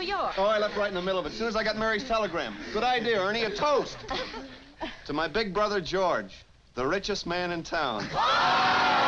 New York? Oh, I left right in the middle of it. As soon as I got Mary's telegram. Good idea, Ernie. A toast. to my big brother, George, the richest man in town.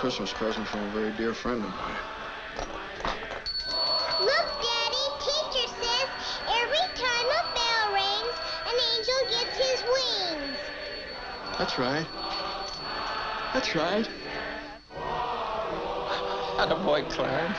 Christmas present from a very dear friend of mine. Look, Daddy, teacher says every time a bell rings, an angel gets his wings. That's right. That's right. Had a boy, Clarence.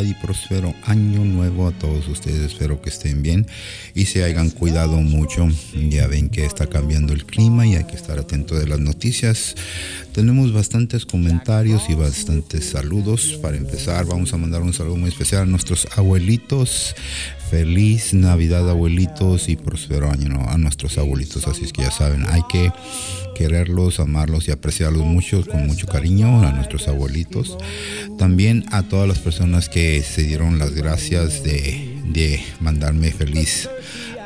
Y próspero año nuevo a todos ustedes. Espero que estén bien y se hayan cuidado mucho. Ya ven que está cambiando el clima y hay que estar atento de las noticias. Tenemos bastantes comentarios y bastantes saludos. Para empezar, vamos a mandar un saludo muy especial a nuestros abuelitos. Feliz Navidad, abuelitos, y próspero año a nuestros abuelitos. Así es que ya saben, hay que quererlos, amarlos y apreciarlos mucho, con mucho cariño a nuestros abuelitos. También a todas las personas que se dieron las gracias de, de mandarme feliz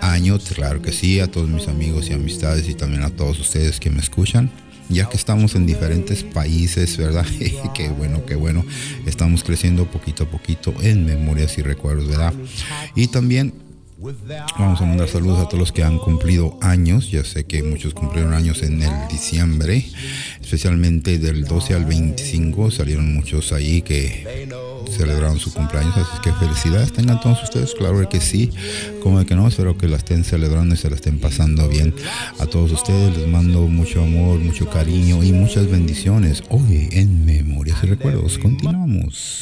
año. Claro que sí, a todos mis amigos y amistades y también a todos ustedes que me escuchan ya que estamos en diferentes países, ¿verdad? qué bueno, qué bueno. Estamos creciendo poquito a poquito en memorias y recuerdos, ¿verdad? Y también vamos a mandar saludos a todos los que han cumplido años. Ya sé que muchos cumplieron años en el diciembre, especialmente del 12 al 25. Salieron muchos ahí que celebraron su cumpleaños, así que felicidades tengan todos ustedes, claro que sí, como que no, espero que la estén celebrando y se la estén pasando bien. A todos ustedes les mando mucho amor, mucho cariño y muchas bendiciones. Hoy en Memorias y Recuerdos, continuamos.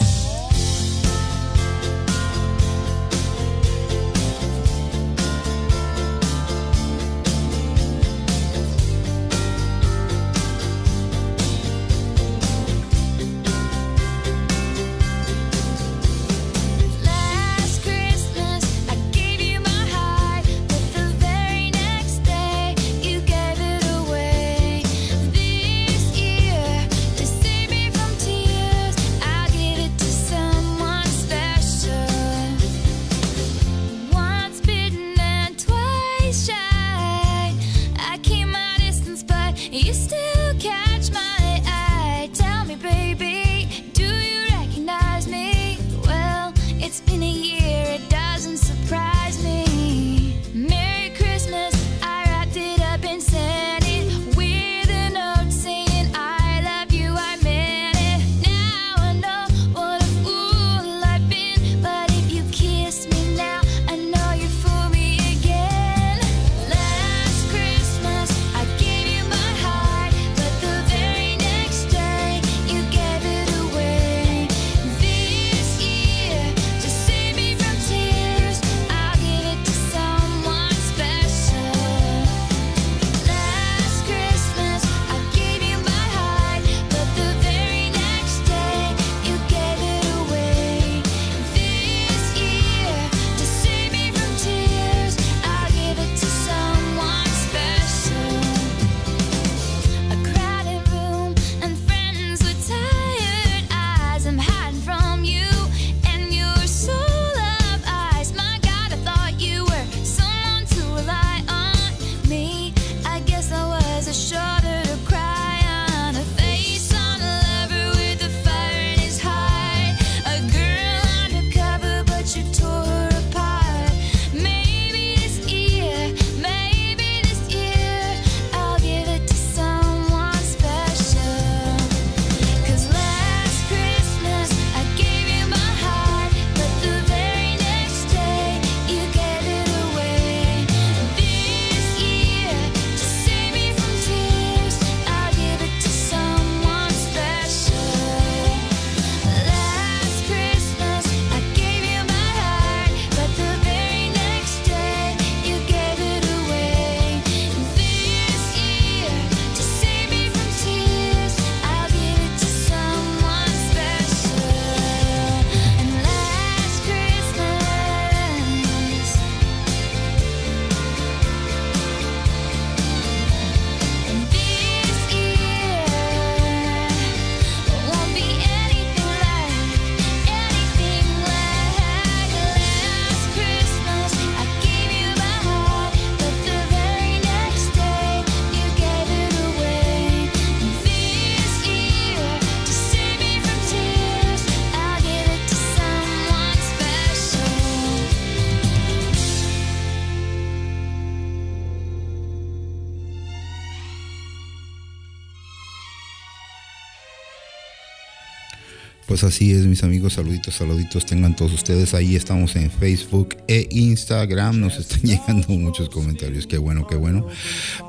Así es, mis amigos, saluditos, saluditos tengan todos ustedes. Ahí estamos en Facebook e Instagram. Nos están llegando muchos comentarios. Qué bueno, qué bueno.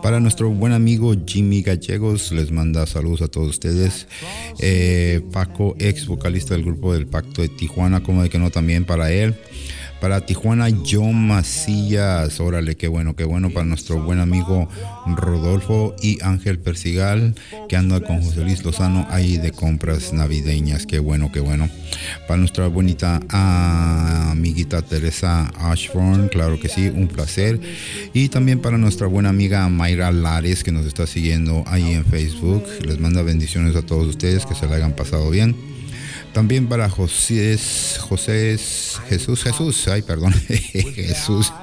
Para nuestro buen amigo Jimmy Gallegos, les manda saludos a todos ustedes. Eh, Paco, ex vocalista del grupo del Pacto de Tijuana, como de que no, también para él. Para Tijuana, John Macías. Órale, qué bueno, qué bueno. Para nuestro buen amigo Rodolfo y Ángel Persigal, que anda con José Luis Lozano ahí de compras navideñas. Qué bueno, qué bueno. Para nuestra bonita amiguita Teresa Ashburn, claro que sí, un placer. Y también para nuestra buena amiga Mayra Lares, que nos está siguiendo ahí en Facebook. Les manda bendiciones a todos ustedes, que se la hayan pasado bien. También para José, José, Jesús, Jesús, ay, perdón, Jesús.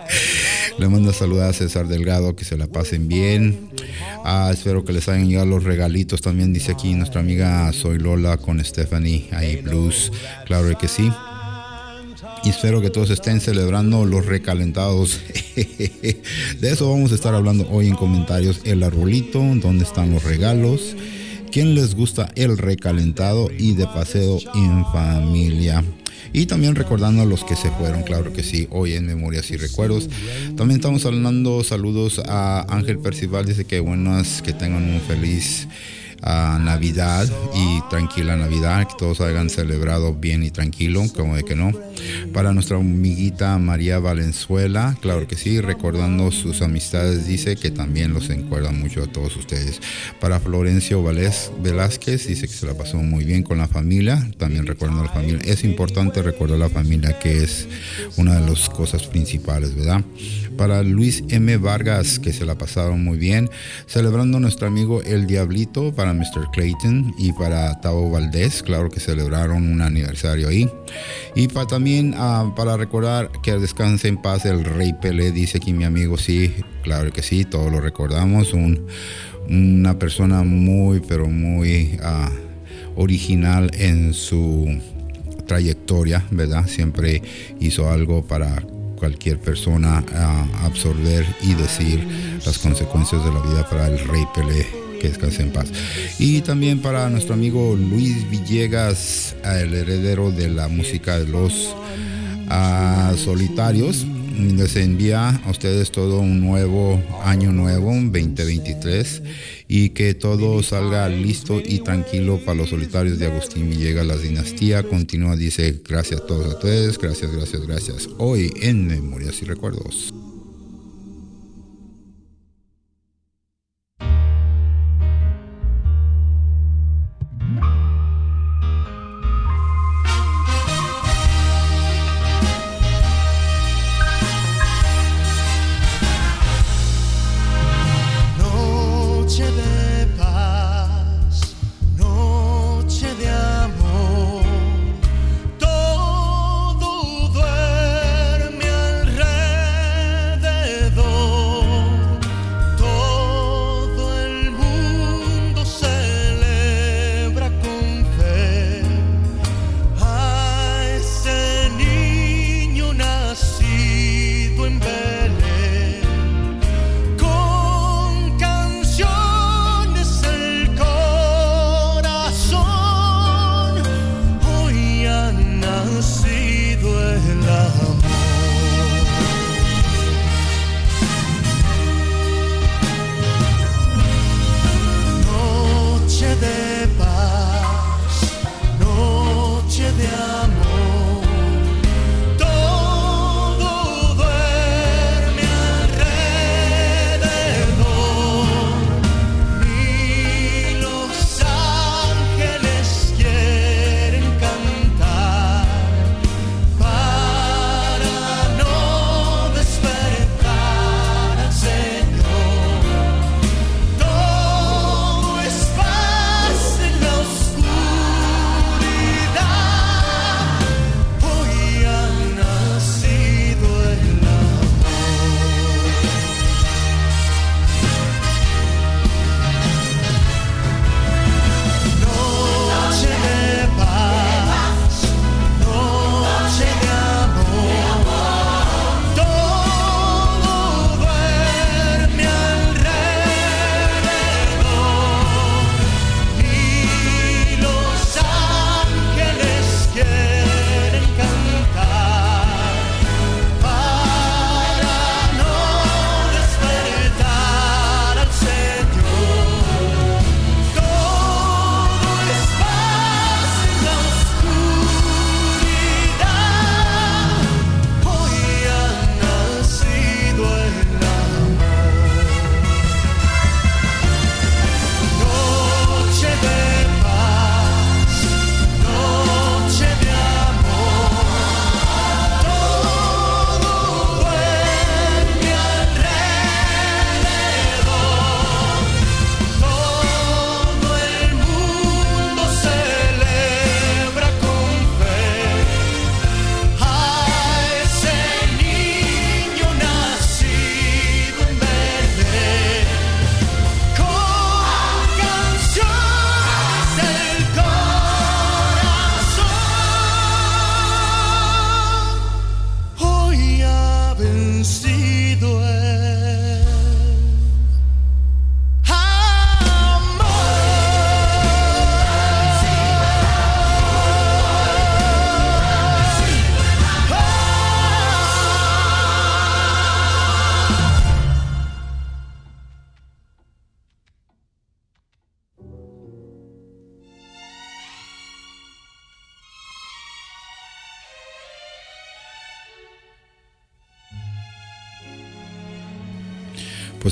Le manda saludar a César Delgado, que se la pasen bien. Ah, espero que les hayan llegado los regalitos. También dice aquí nuestra amiga Soy Lola con Stephanie, ahí Blues. Claro que sí. Y espero que todos estén celebrando los recalentados. De eso vamos a estar hablando hoy en comentarios. El arbolito, dónde están los regalos. ¿Quién les gusta el recalentado y de paseo en familia? Y también recordando a los que se fueron, claro que sí, hoy en Memorias y Recuerdos. También estamos hablando saludos a Ángel Percival, dice que buenas, que tengan un feliz ah, Navidad y tranquila Navidad, que todos hayan celebrado bien y tranquilo, como de que no. Para nuestra amiguita María Valenzuela, claro que sí, recordando sus amistades, dice que también los encuerda mucho a todos ustedes. Para Florencio Velázquez, dice que se la pasó muy bien con la familia, también recordando a la familia. Es importante recordar a la familia, que es una de las cosas principales, ¿verdad? Para Luis M. Vargas, que se la pasaron muy bien, celebrando a nuestro amigo El Diablito, para Mr. Clayton y para Tavo Valdés, claro que celebraron un aniversario ahí. Y para también ah, para recordar que descanse en paz el Rey Pelé, dice aquí mi amigo, sí, claro que sí, todos lo recordamos, un, una persona muy, pero muy ah, original en su trayectoria, ¿verdad? Siempre hizo algo para cualquier persona ah, absorber y decir las consecuencias de la vida para el Rey Pelé que descanse en paz. Y también para nuestro amigo Luis Villegas, el heredero de la música de los ah, solitarios. Les envía a ustedes todo un nuevo año nuevo, un 2023, y que todo salga listo y tranquilo para los solitarios de Agustín Villegas, la dinastía. Continúa, dice, gracias a todos a ustedes, gracias, gracias, gracias. Hoy en Memorias y Recuerdos.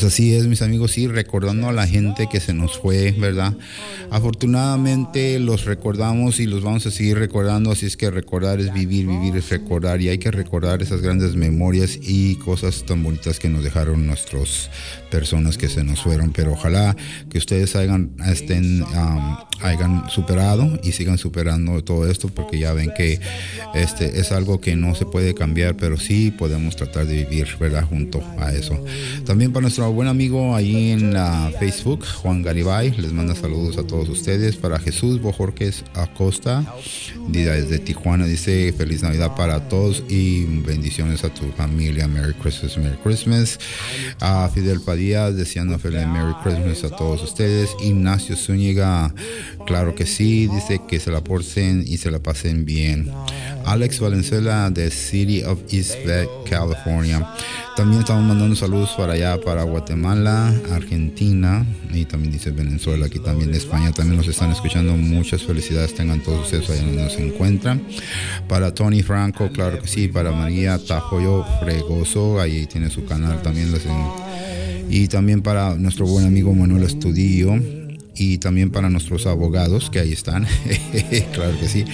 Pues así es, mis amigos, sí, recordando a la gente que se nos fue, ¿verdad? Afortunadamente los recordamos y los vamos a seguir recordando, así es que recordar es vivir, vivir es recordar y hay que recordar esas grandes memorias y cosas tan bonitas que nos dejaron nuestras personas que se nos fueron, pero ojalá que ustedes hayan, estén, hayan superado y sigan superando todo esto porque ya ven que este es algo que no se puede cambiar, pero sí podemos tratar de vivir, ¿verdad? Junto a eso. También para nuestro buen amigo ahí en la Facebook, Juan Garibay, les manda saludos a todos ustedes. Para Jesús Bojorques Acosta, desde Tijuana, dice feliz Navidad para todos y bendiciones a tu familia. Merry Christmas, Merry Christmas. A Fidel Padilla, deseando feliz Merry Christmas a todos ustedes. Ignacio Zúñiga, claro que sí, dice que se la porcen y se la pasen bien. Alex Valenzuela de City of East Bay, California. También estamos mandando saludos para allá, para Guatemala, Argentina y también dice Venezuela, aquí también España. También nos están escuchando. Muchas felicidades tengan todos ustedes allá donde nos encuentran. Para Tony Franco, claro que sí. Para María Tajoyo Fregoso, ahí tiene su canal también. en- y también para nuestro buen amigo Manuel Estudillo y también para nuestros abogados que ahí están, claro que sí,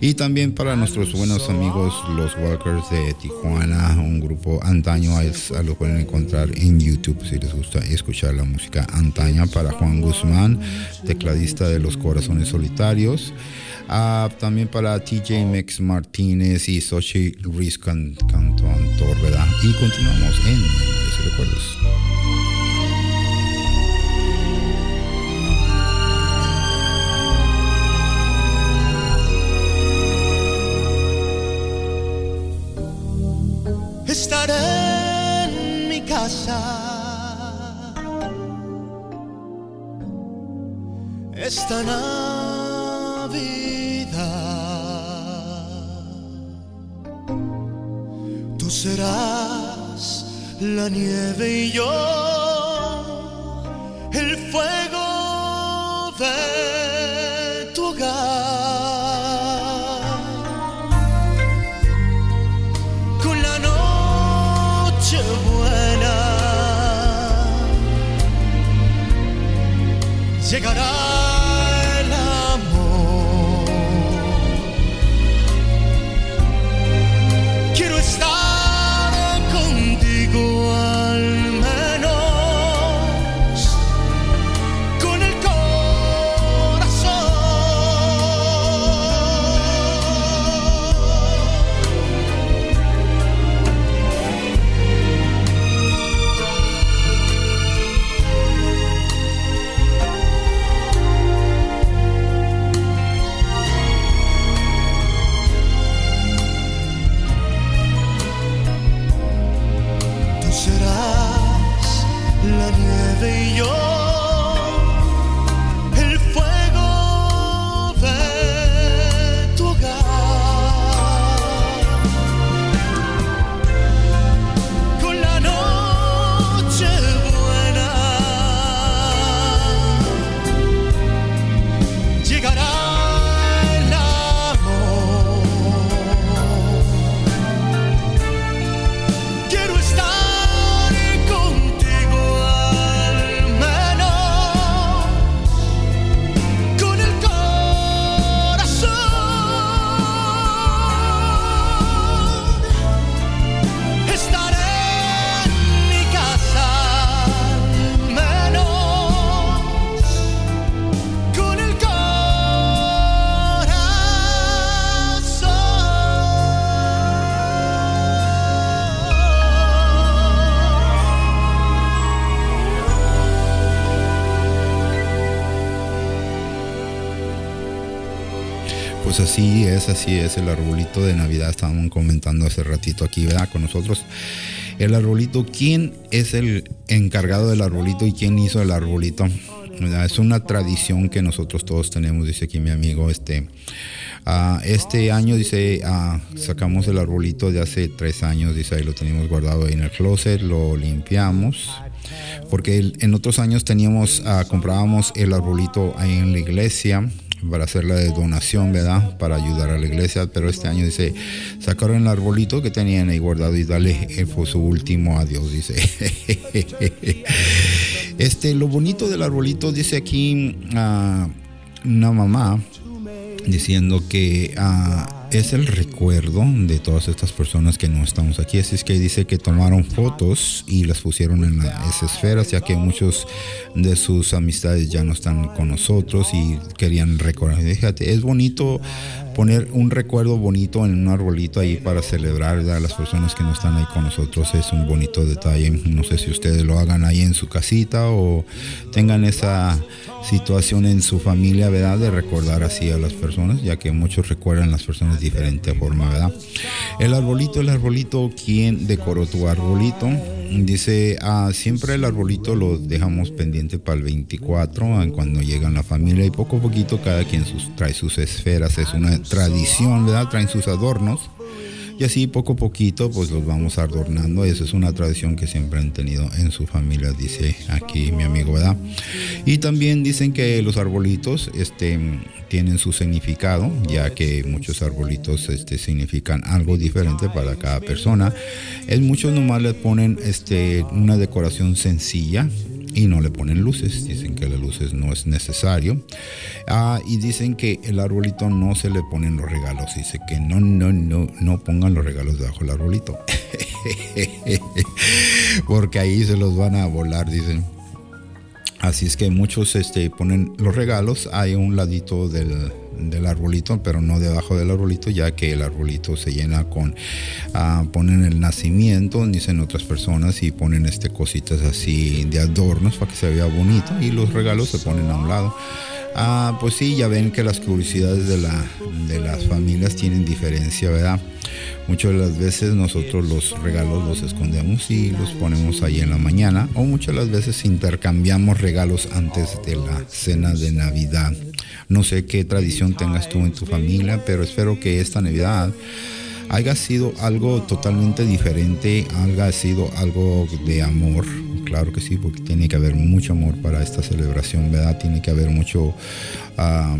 y también para nuestros buenos amigos los Walkers de Tijuana, un grupo antaño, s- lo pueden encontrar en YouTube si les gusta escuchar la música antaña, para Juan Guzmán, tecladista de Los Corazones Solitarios. Ah, también para TJ Mex Martínez y Sochi Ruiz Can- Cantor, ¿verdad? Y continuamos en Memorias y Recuerdos. Esta Navidad tú serás la nieve y yo el fuego de tu hogar. con la noche buena llegará así es, así es el arbolito de Navidad. Estábamos comentando hace ratito aquí, ¿verdad? Con nosotros. El arbolito, ¿quién es el encargado del arbolito y quién hizo el arbolito? Es una tradición que nosotros todos tenemos, dice aquí mi amigo. Este, ah, este año, dice, ah, sacamos el arbolito de hace tres años, dice, ahí lo teníamos guardado ahí en el closet, lo limpiamos. Porque en otros años teníamos, ah, comprábamos el arbolito ahí en la iglesia para hacer la donación, ¿verdad? Para ayudar a la iglesia, pero este año dice, sacaron el arbolito que tenían ahí guardado y dale eh, fue su último adiós, dice. Este, lo bonito del arbolito, dice aquí ah, una mamá diciendo que ah, es el recuerdo de todas estas personas que no estamos aquí. Así es que dice que tomaron fotos y las pusieron en la- esas esferas, ya que muchos de sus amistades ya no están con nosotros y querían recordar. Fíjate, es bonito poner un recuerdo bonito en un arbolito ahí para celebrar a las personas que no están ahí con nosotros. Es un bonito detalle. No sé si ustedes lo hagan ahí en su casita o tengan esa situación en su familia, ¿verdad? De recordar así a las personas, ya que muchos recuerdan las personas de diferente forma, ¿verdad? El arbolito, el arbolito, ¿quién decoró tu arbolito? Dice, ah, siempre el arbolito lo dejamos pendiente para el 24, ah, cuando llegan la familia, y poco a poquito cada quien sus- trae sus esferas, es una tradición, ¿verdad? Traen sus adornos. Y así poco a poquito pues los vamos adornando. Esa es una tradición que siempre han tenido en su familia, dice aquí mi amigo, ¿verdad? Y también dicen que los arbolitos este, tienen su significado, ya que muchos arbolitos este, significan algo diferente para cada persona. Es muchos nomás le ponen este, una decoración sencilla y no le ponen luces. Dicen que las luces no es necesario. Ah, y dicen que el arbolito no se le ponen los regalos. Dice que no, no, no, no pongan los regalos debajo del arbolito. Porque ahí se los van a volar, dicen. Así es que muchos este, ponen los regalos a un ladito del, del arbolito, pero no debajo del arbolito, ya que el arbolito se llena con, ah, ponen el nacimiento, dicen otras personas, y ponen este cositas así de adornos para que se vea bonito, y los regalos se ponen a un lado. Ah, pues sí, ya ven que las curiosidades de, la, de las familias tienen diferencia, ¿verdad? Muchas de las veces nosotros los regalos los escondemos y los ponemos ahí en la mañana o muchas de las veces intercambiamos regalos antes de la cena de Navidad. No sé qué tradición tengas tú en tu familia, pero espero que esta Navidad haya sido algo totalmente diferente, haya sido algo de amor. Claro que sí, porque tiene que haber mucho amor para esta celebración, ¿verdad? Tiene que haber mucho... ah,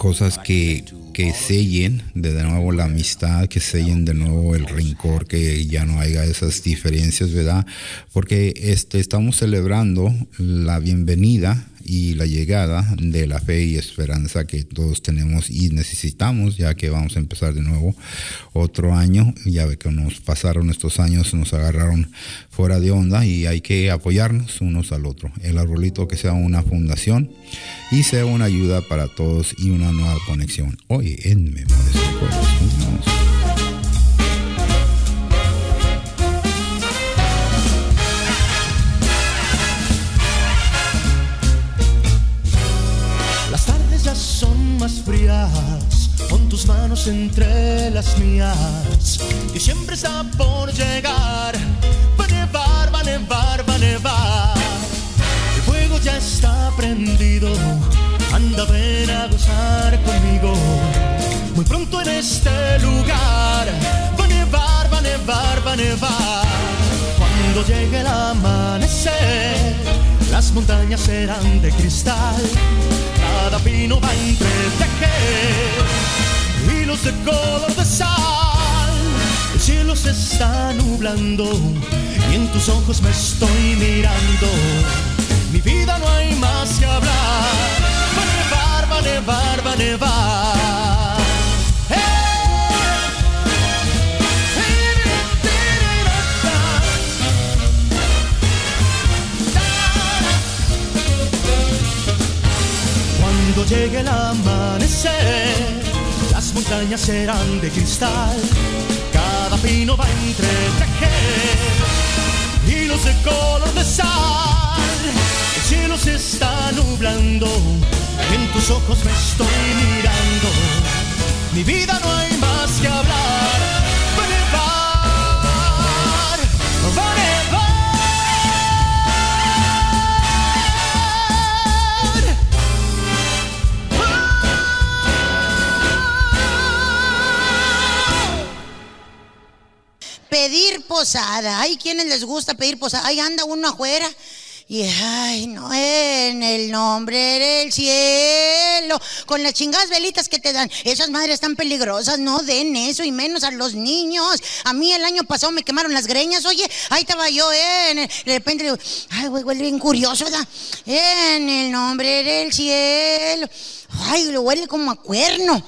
cosas que, que sellen de nuevo la amistad, que sellen de nuevo el rencor, que ya no haya esas diferencias, ¿verdad? Porque este, estamos celebrando la bienvenida y la llegada de la fe y esperanza que todos tenemos y necesitamos, ya que vamos a empezar de nuevo otro año. Ya que nos pasaron estos años, nos agarraron fuera de onda y hay que apoyarnos unos al otro. El arbolito que sea una fundación y sea una ayuda para todos y una nueva conexión. Hoy en Memorias Recuerdos. Con tus manos entre las mías. Y siempre está por llegar. Va a nevar, va a nevar, va a nevar. El fuego ya está prendido. Anda, ven a gozar conmigo. Muy pronto en este lugar. Va a nevar, va a nevar, va a nevar. Cuando llegue el amanecer, las montañas serán de cristal. Cada pino va a entretejer hilos de color de sal. El cielo se está nublando y en tus ojos me estoy mirando. Mi vida no hay más que hablar. Va a nevar, va a nevar, va a nevar. Cuando llegue el amanecer, las montañas serán de cristal. Cada pino va a entretejer hilos de color de sal. El cielo se está nublando En tus ojos me estoy mirando. Mi vida no hay más que hablar. Pedir posada. Hay quienes les gusta pedir posada. Ahí anda uno afuera. Y ay, no, en el nombre del cielo, con las chingadas velitas que te dan. Esas madres están peligrosas, no den eso y menos a los niños. A mí el año pasado me quemaron las greñas, oye, ahí estaba yo, eh, en el- de repente digo, ay, güey, huele bien curioso, ¿verdad? En el nombre del cielo. Ay, le huele como a cuerno.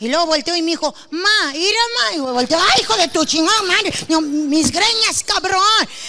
Y luego volteó y me dijo, ma, ira, ma. Y volteó, ay, hijo de tu chingada madre. Mis greñas, cabrón.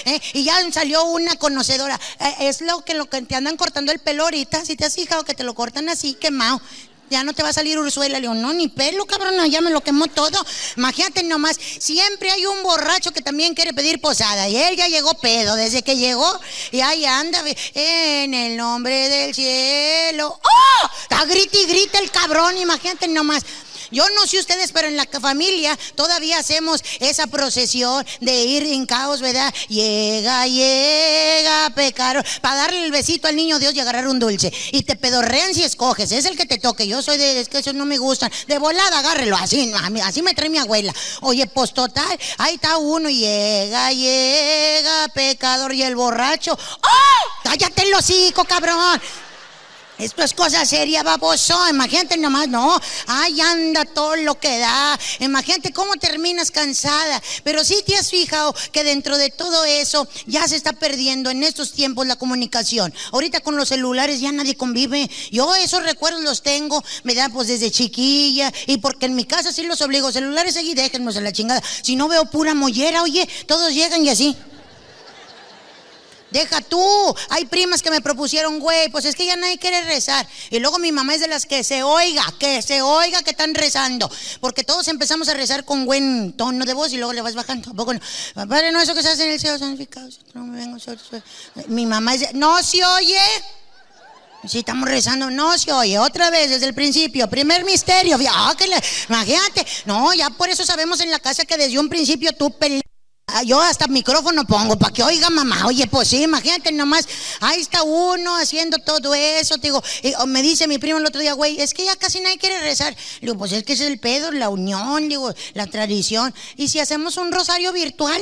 Eh, Y ya salió una conocedora. Eh, es lo que, lo que te andan cortando el pelo ahorita. Si te has fijado que te lo cortan así, quemado. Ya no te va a salir Ursuela. Le digo, no, ni pelo, cabrón, ya me lo quemó todo. Imagínate nomás, siempre hay un borracho que también quiere pedir posada. Y él ya llegó pedo desde que llegó. Y ahí anda, en el nombre del cielo. ¡Oh! Está grita y grita el cabrón, imagínate nomás. Yo no sé ustedes, pero en la familia todavía hacemos esa procesión de ir en caos, ¿verdad? Llega, llega, pecado. Para darle el besito al niño Dios y agarrar un dulce. Y te pedorrean si escoges. Es el que te toque. Yo soy de, es que esos no me gustan. De volada, agárrelo. Así, así me trae mi abuela. Oye, pues total, ahí está uno. Llega, llega, pecador y el borracho. ¡Oh! Cállate el hocico, cabrón. Esto es cosa seria, baboso. Imagínate nomás, no. Ay, anda todo lo que da. Imagínate cómo terminas cansada. Pero sí te has fijado que dentro de todo eso ya se está perdiendo en estos tiempos la comunicación. Ahorita con los celulares ya nadie convive. Yo esos recuerdos los tengo, me da pues desde chiquilla. Y porque en mi casa sí los obligo. Celulares allí, déjennos en la chingada. Si no veo pura mollera, oye, todos llegan y así. Deja tú. Hay primas que me propusieron, güey, pues es que ya nadie quiere rezar. Y luego mi mamá es de las que se oiga, que se oiga que están rezando. Porque todos empezamos a rezar con buen tono de voz y luego le vas bajando. ¿A poco no? Padre nuestro que se hace en el cielo, santificado. a ser tu- Mi mamá es de, no se oye. Sí, estamos rezando, no se oye, otra vez desde el principio, primer misterio, ah, que le- imagínate, no, ya por eso sabemos en la casa que desde un principio tú peleas. Ah, Yo hasta micrófono pongo para que oiga mamá. Oye, pues sí, imagínate nomás. Ahí está uno haciendo todo eso. Te digo, y, me dice mi primo el otro día, güey, es que ya casi nadie quiere rezar. Le digo, pues es que ese es el pedo, la unión, digo, la tradición. Y si hacemos un rosario virtual.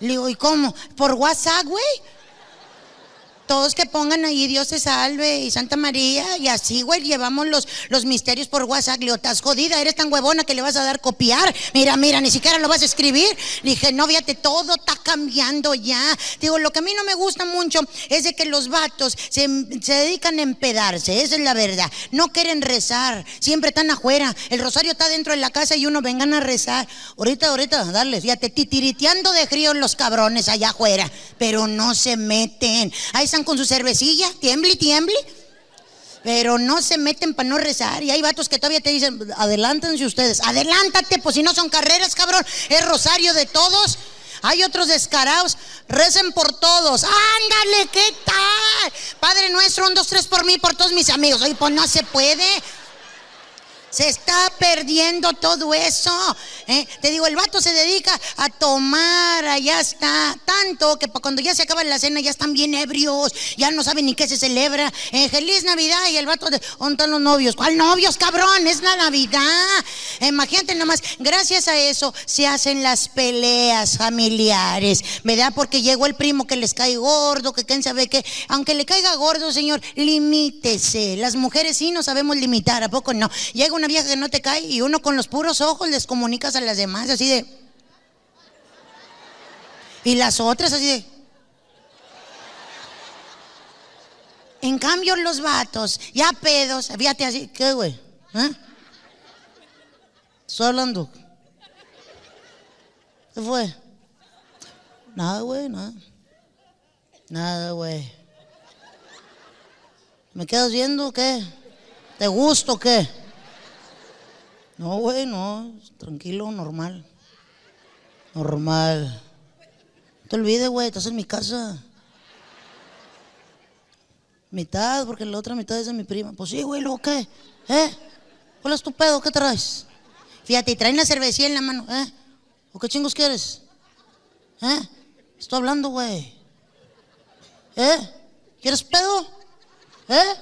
Le digo, ¿y cómo? ¿Por WhatsApp, güey? Todos que pongan ahí Dios te salve y Santa María y así, güey, llevamos los, los misterios por WhatsApp. Le estás jodida, eres tan huevona que le vas a dar copiar. Mira, mira, ni siquiera lo vas a escribir. Le dije, no, fíjate, todo está cambiando ya. Digo, lo que a mí no me gusta mucho es de que los vatos se, se dedican a empedarse, esa es la verdad. No quieren rezar, siempre están afuera. El rosario está dentro de la casa y uno vengan a rezar. Ahorita, ahorita, darles, fíjate, titiriteando de frío los cabrones allá afuera, pero no se meten. Ahí con su cervecilla, tiembli, tiembli. Pero no se meten para no rezar. Y hay vatos que todavía te dicen, adelántense ustedes. Adelántate, pues si no son carreras, cabrón. Es rosario de todos. Hay otros descarados. Recen por todos. Ándale, ¿qué tal? Padre nuestro, un, dos, tres por mí, por todos mis amigos. Oye, pues no se puede. Se está perdiendo todo eso. ¿eh? Te digo, el vato se dedica a tomar, allá está. Tanto que cuando ya se acaba la cena ya están bien ebrios, ya no saben ni qué se celebra. Eh, feliz Navidad y el vato de, ¿dónde están los novios? ¿Cuál novios, cabrón? Es la Navidad. Imagínate nomás, gracias a eso se hacen las peleas familiares, ¿verdad? Porque llegó el primo que les cae gordo, que quién sabe qué. Aunque le caiga gordo, señor, limítese. Las mujeres sí no sabemos limitar, ¿a poco no? Llega una vieja que no te cae y uno con los puros ojos les comunicas a las demás así de... Y las otras así de... En cambio los vatos, ya pedos, fíjate así, ¿qué güey? ¿Eh? Estoy hablando. ¿Qué fue? Nada, güey, nada. Nada, güey. ¿Me quedas viendo o qué? ¿Te gusto o qué? No, güey, no. Tranquilo, normal. Normal. No te olvides, güey, estás en mi casa. Mitad, porque la otra mitad es de mi prima. Pues sí, güey, ¿luego qué? ¿Eh? ¿Cuál es tu pedo? ¿Qué traes? Fíjate, traen la cervecilla en la mano, ¿eh? ¿O qué chingos quieres? ¿Eh? Estoy hablando, güey. ¿Eh? ¿Quieres pedo? ¿Eh?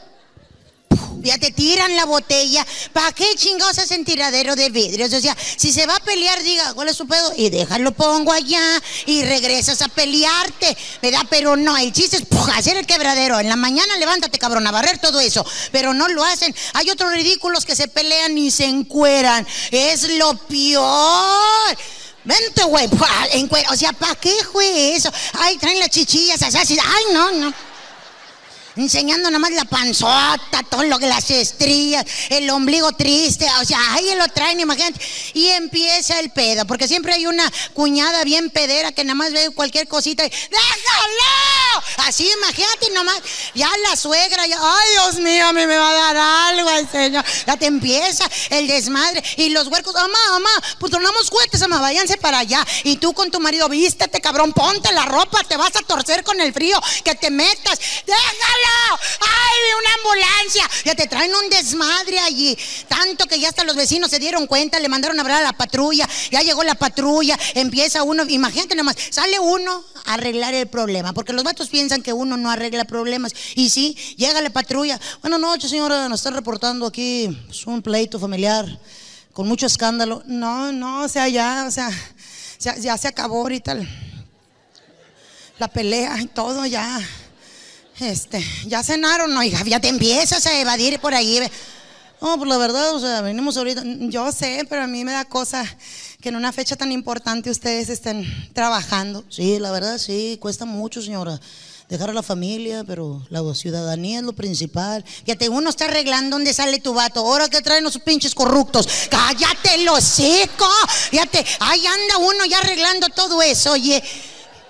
Ya te tiran la botella. ¿Para qué chingados hacen tiradero de vidrios? O sea, si se va a pelear, diga, ¿cuál es su pedo? Y déjalo, pongo allá y regresas a pelearte, ¿verdad? Pero no, el chiste es hacer el quebradero. En la mañana levántate, cabrón, a barrer todo eso. Pero no lo hacen. Hay otros ridículos que se pelean y se encueran. Es lo peor. Vente, güey. O sea, ¿para qué, güey, eso? Ay, traen las chichillas así. Ay, no, no enseñando nada más la panzota, todo lo que las estrías, el ombligo triste, o sea, ahí lo traen, imagínate, y empieza el pedo, porque siempre hay una cuñada bien pedera que nada más ve cualquier cosita y ¡déjalo! Así, imagínate nomás, ya la suegra, ya, ay Dios mío, a mí me va a dar algo el señor, ya te empieza el desmadre, y los huercos, mamá, mamá, pues tornamos cohetes, mamá, váyanse para allá, y tú con tu marido, vístete, cabrón, ponte la ropa, te vas a torcer con el frío, que te metas, déjalo. ¡Ay, una ambulancia! Ya te traen un desmadre allí. Tanto que ya hasta los vecinos se dieron cuenta, le mandaron a hablar a la patrulla. Ya llegó la patrulla, empieza uno, imagínate nada más, sale uno a arreglar el problema. Porque los vatos piensan que uno no arregla problemas. Y sí, llega la patrulla. Buenas noches, señora, nos están reportando aquí pues, un pleito familiar con mucho escándalo. No, no, o sea, ya, o sea, ya, se acabó ahorita el- la pelea y todo, ya. Este, ya cenaron, no, hija, ya te empiezas a evadir por ahí. No, pues la verdad, o sea, venimos ahorita. Yo sé, pero a mí me da cosa que en una fecha tan importante ustedes estén trabajando. Sí, la verdad, sí, cuesta mucho, señora. Dejar a la familia, pero la ciudadanía es lo principal. Fíjate, uno está arreglando dónde sale tu vato. Ahora que traen los pinches corruptos. Cállate, lo seco. Fíjate, ahí anda uno ya arreglando todo eso. Oye,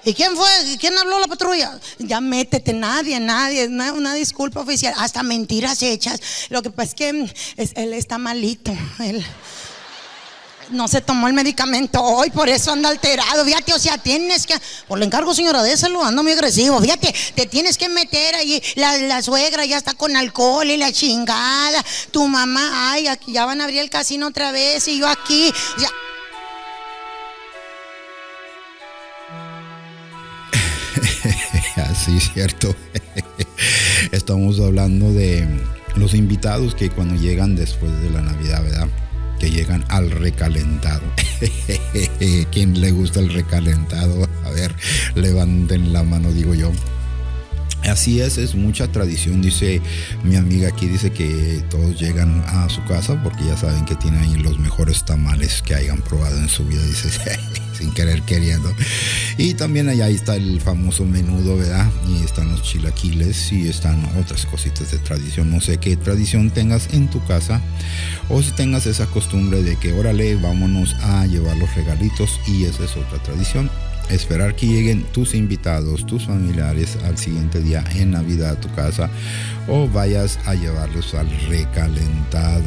¿Y quién fue? ¿Quién habló la patrulla? Ya métete, nadie, nadie, una, disculpa oficial, hasta mentiras hechas. Lo que pasa es que mm, él está malito, él no se tomó el medicamento hoy, por eso anda alterado. Fíjate, o sea, tienes que, por le encargo, señora, déselo, anda muy agresivo. Fíjate, te tienes que meter ahí, la, la suegra ya está con alcohol y la chingada. Tu mamá, ay, aquí ya van a abrir el casino otra vez y yo aquí. Así es cierto. Estamos hablando de los invitados que cuando llegan después de la Navidad, ¿verdad? Que llegan al recalentado. ¿Quién le gusta el recalentado? A ver, levanten la mano, digo yo. Así es, es mucha tradición, dice mi amiga aquí, dice que todos llegan a su casa porque ya saben que tiene ahí los mejores tamales que hayan probado en su vida, dice, sin querer queriendo. Y también allá está el famoso menudo, ¿verdad? Y están los chilaquiles y están otras cositas de tradición. No sé qué tradición tengas en tu casa o si tengas esa costumbre de que, órale, vámonos a llevar los regalitos y esa es otra tradición esperar que lleguen tus invitados, tus familiares al siguiente día en Navidad a tu casa o vayas a llevarlos al recalentado.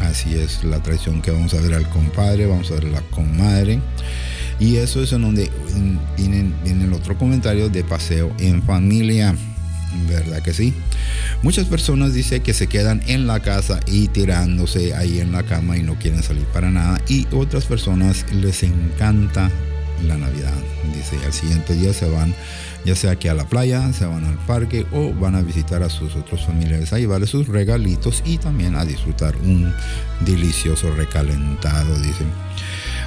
Así es la tradición que vamos a ver al compadre, vamos a ver a la comadre. Y eso es en donde viene, viene el otro comentario de paseo en familia. ¿Verdad que sí? Muchas personas dicen que se quedan en la casa y tirándose ahí en la cama y no quieren salir para nada. Y otras personas les encanta la Navidad. Dice, al siguiente día se van, ya sea que a la playa, se van al parque o van a visitar a sus otros familiares a llevarles sus regalitos y también a disfrutar un delicioso recalentado, dice.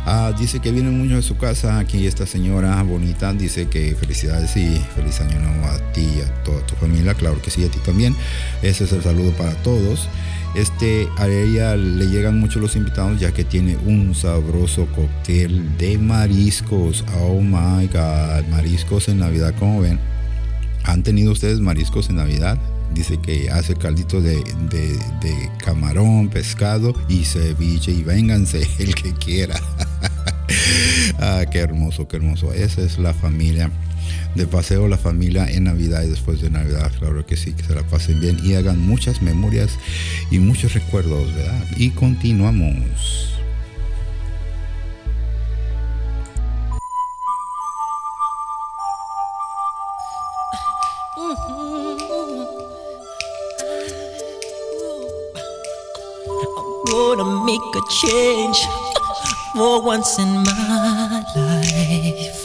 Ah, dice que viene mucho de su casa. Aquí esta señora bonita dice que felicidades y feliz año nuevo a ti y a toda tu familia. Claro que sí, a ti también. Ese es el saludo para todos. Este, a ella le llegan mucho los invitados ya que tiene un sabroso cóctel de mariscos. Oh my god, mariscos en Navidad, como ven. ¿Han tenido ustedes mariscos en Navidad? Dice que hace caldito de, de- de camarón, pescado y ceviche. Y vénganse el que quiera. ah, qué hermoso, qué hermoso. Esa es la familia de paseo la familia en Navidad y después de Navidad, claro que sí, que se la pasen bien y hagan muchas memorias y muchos recuerdos, ¿verdad? Y continuamos. make a change for once in my life.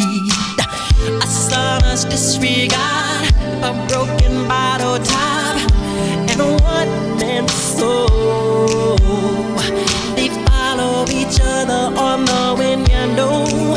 A son's disregard, a broken bottle top, and one man soul. They follow each other on the wind, you know,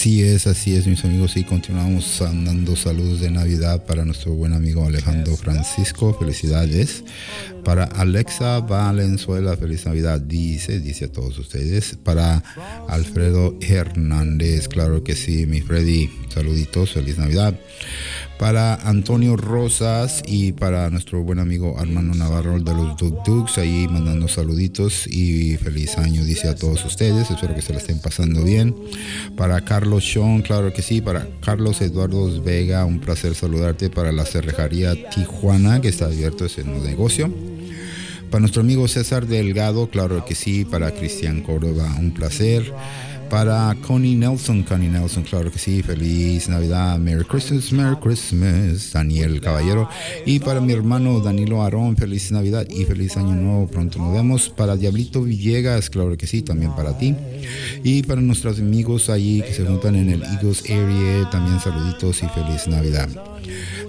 Así es, así es, mis amigos. Y continuamos dando saludos de Navidad para nuestro buen amigo Alejandro Francisco. Felicidades. Para Alexa Valenzuela, feliz Navidad. Dice, dice a todos ustedes. Para Alfredo Hernández, claro que sí, mi Freddy. Saluditos, feliz Navidad. Para Antonio Rosas y para nuestro buen amigo Armando Navarro de los Duk Duks, ahí mandando saluditos y feliz año, dice a todos ustedes. Espero que se la estén pasando bien. Para Carlos Sean, claro que sí. Para Carlos Eduardo Vega, un placer saludarte. Para la cerrejaría Tijuana, que está abierto ese negocio. Para nuestro amigo César Delgado, claro que sí. Para Cristian Córdoba, un placer. Para Connie Nelson, Connie Nelson, claro que sí, feliz Navidad, Merry Christmas, Merry Christmas, Daniel Caballero. Y para mi hermano Danilo Arón, feliz Navidad y feliz Año Nuevo, pronto nos vemos. Para Diablito Villegas, claro que sí, también para ti. Y para nuestros amigos allí que se juntan en el Eagles Area, también saluditos y feliz Navidad.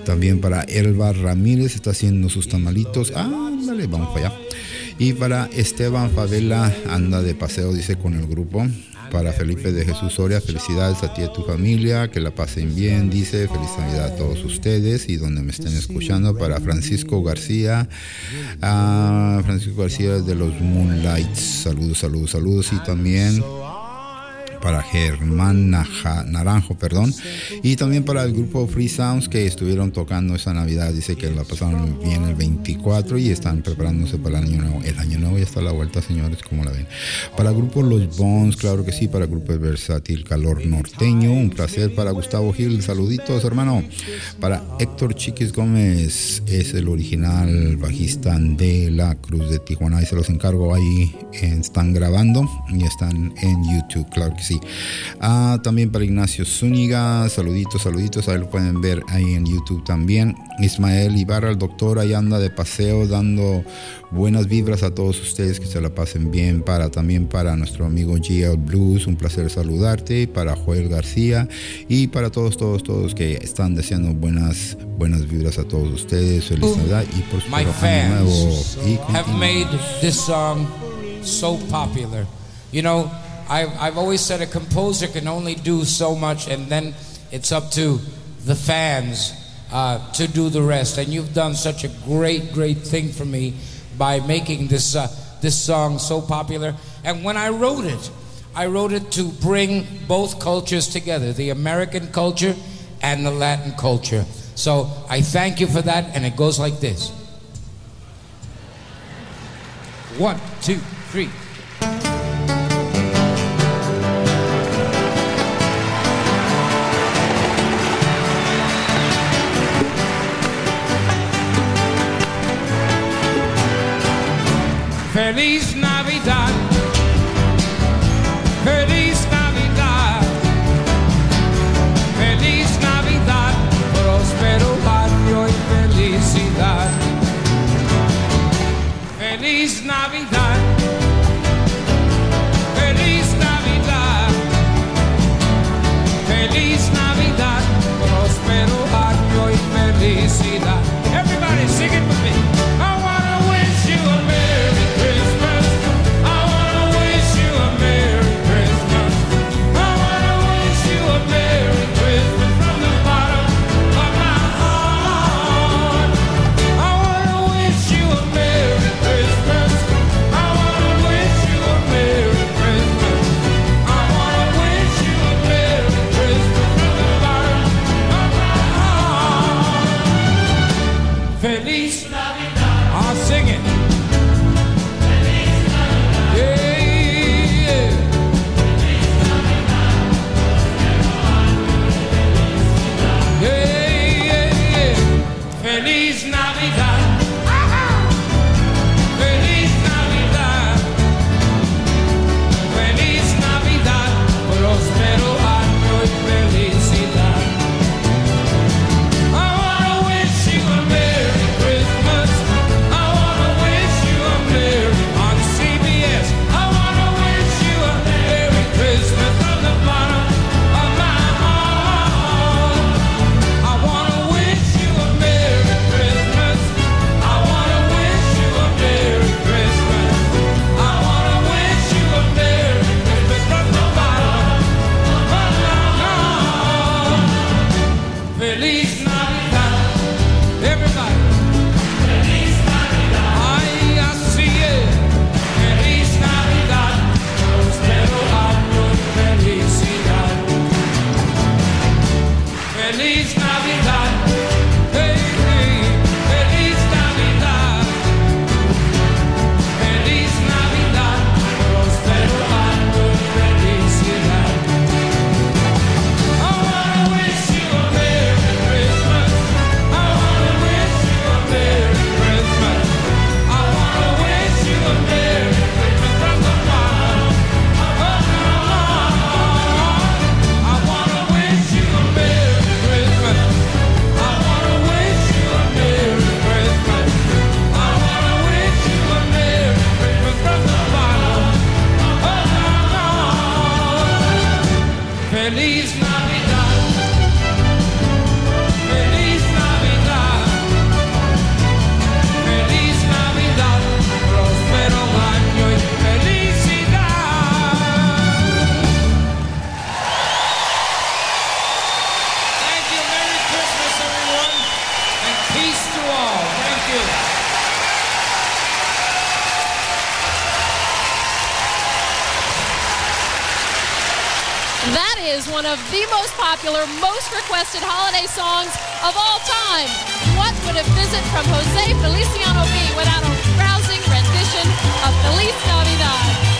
También para Elba Ramírez, está haciendo sus tamalitos. Ah, dale, vamos para allá. Y para Esteban Favela, anda de paseo, dice, con el grupo. Para Felipe de Jesús Soria, felicidades a ti y a tu familia, que la pasen bien, dice, feliz Navidad a todos ustedes y donde me estén escuchando. Para Francisco García, a Francisco García de los Moonlights, saludos, saludos, saludos y también para Germán Naranjo, perdón, y también para el grupo Free Sounds que estuvieron tocando esa Navidad. Dice que la pasaron bien el 24 y están preparándose para el año nuevo. El año nuevo ya está a la vuelta, señores, como la ven. Para el grupo Los Bones, claro que sí. Para el grupo Versátil Calor Norteño, un placer. Para Gustavo Gil, saluditos, hermano. Para Héctor Chiquis Gómez, es el original bajista de la Cruz de Tijuana. Ahí se los encargo, ahí están grabando y están en YouTube, claro que sí. Ah, también para Ignacio Zúñiga, saluditos, saluditos, ahí lo pueden ver ahí en YouTube también. Ismael Ibarra, el doctor, ahí anda de paseo dando buenas vibras a todos ustedes, que se la pasen bien. Para también para nuestro amigo GL Blues, un placer saludarte. Para Joel García y para todos, todos, todos que están deseando buenas, buenas vibras a todos ustedes. Feliz Navidad y por supuesto año nuevo. Y have made this song so popular. You know, I've, I've always said a composer can only do so much, and then it's up to the fans uh, to do the rest. And you've done such a great, great thing for me by making this, uh, this song so popular. And when I wrote it, I wrote it to bring both cultures together the American culture and the Latin culture. So I thank you for that, and it goes like this. One, two, three. Feliz Navidad. Feliz Navidad. Feliz Navidad. Próspero año y felicidad. Feliz Navidad. is one of the most popular, most requested holiday songs of all time. What would a visit from Jose Feliciano be without a rousing rendition of Feliz Navidad?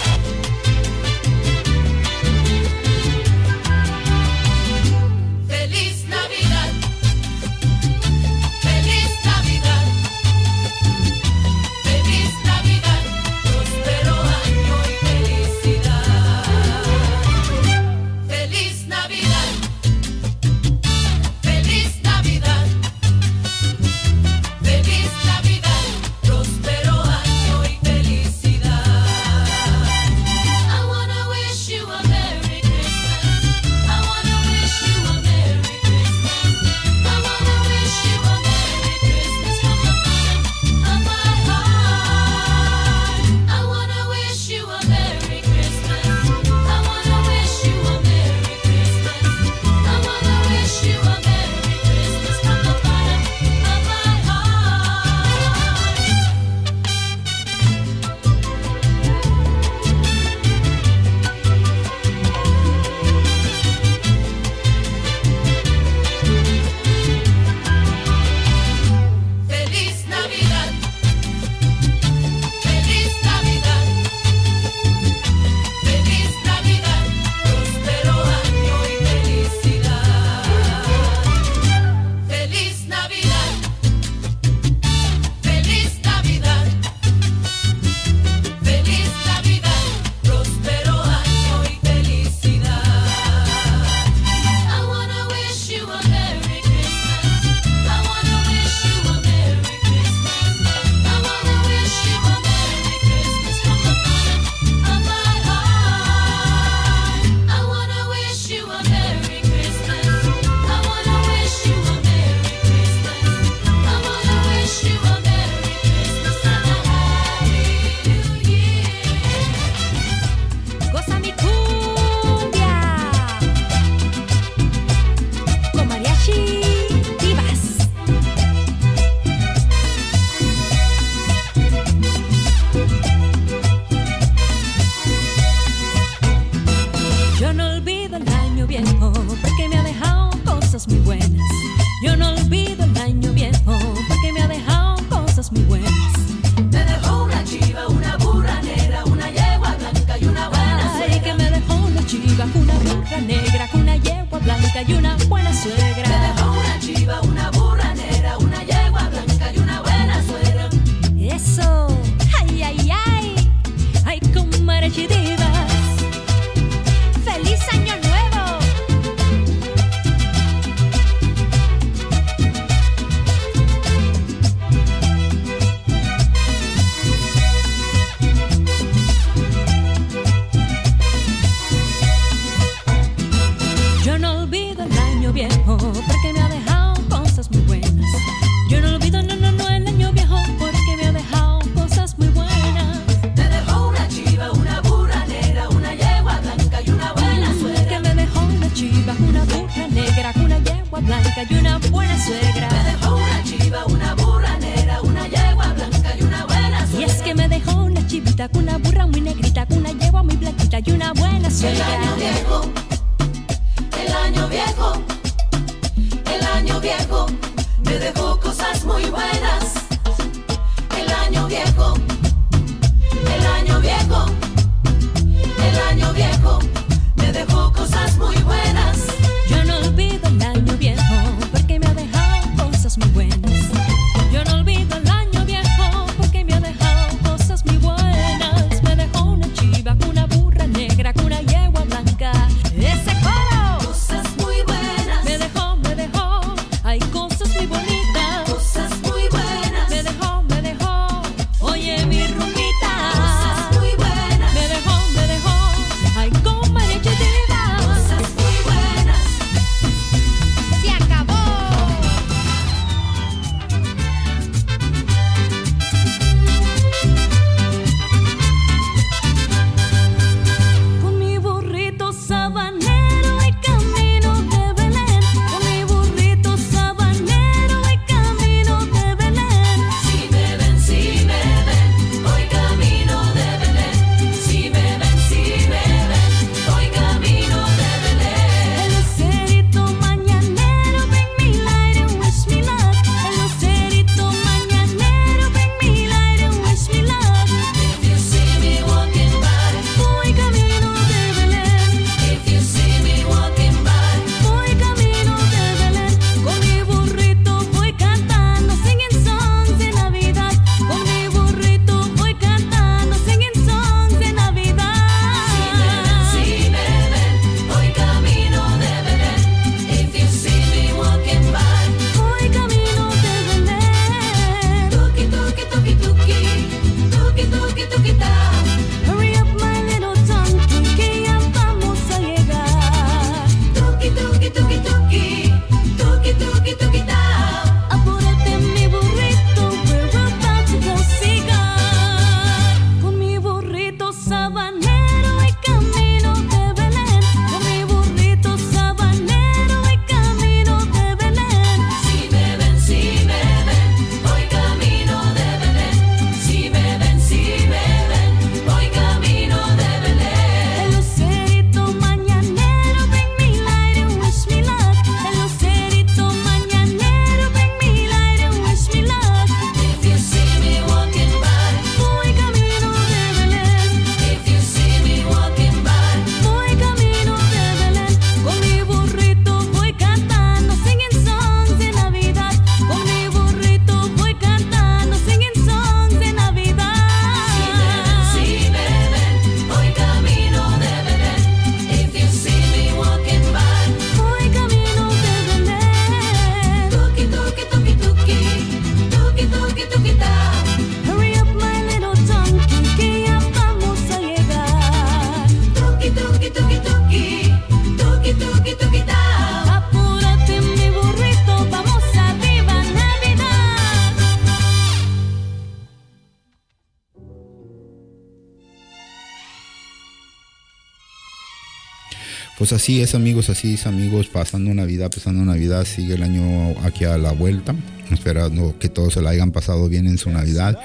Pues así es amigos, así es amigos, pasando Navidad, pasando Navidad, sigue el año aquí a la vuelta, esperando que todos se la hayan pasado bien en su Navidad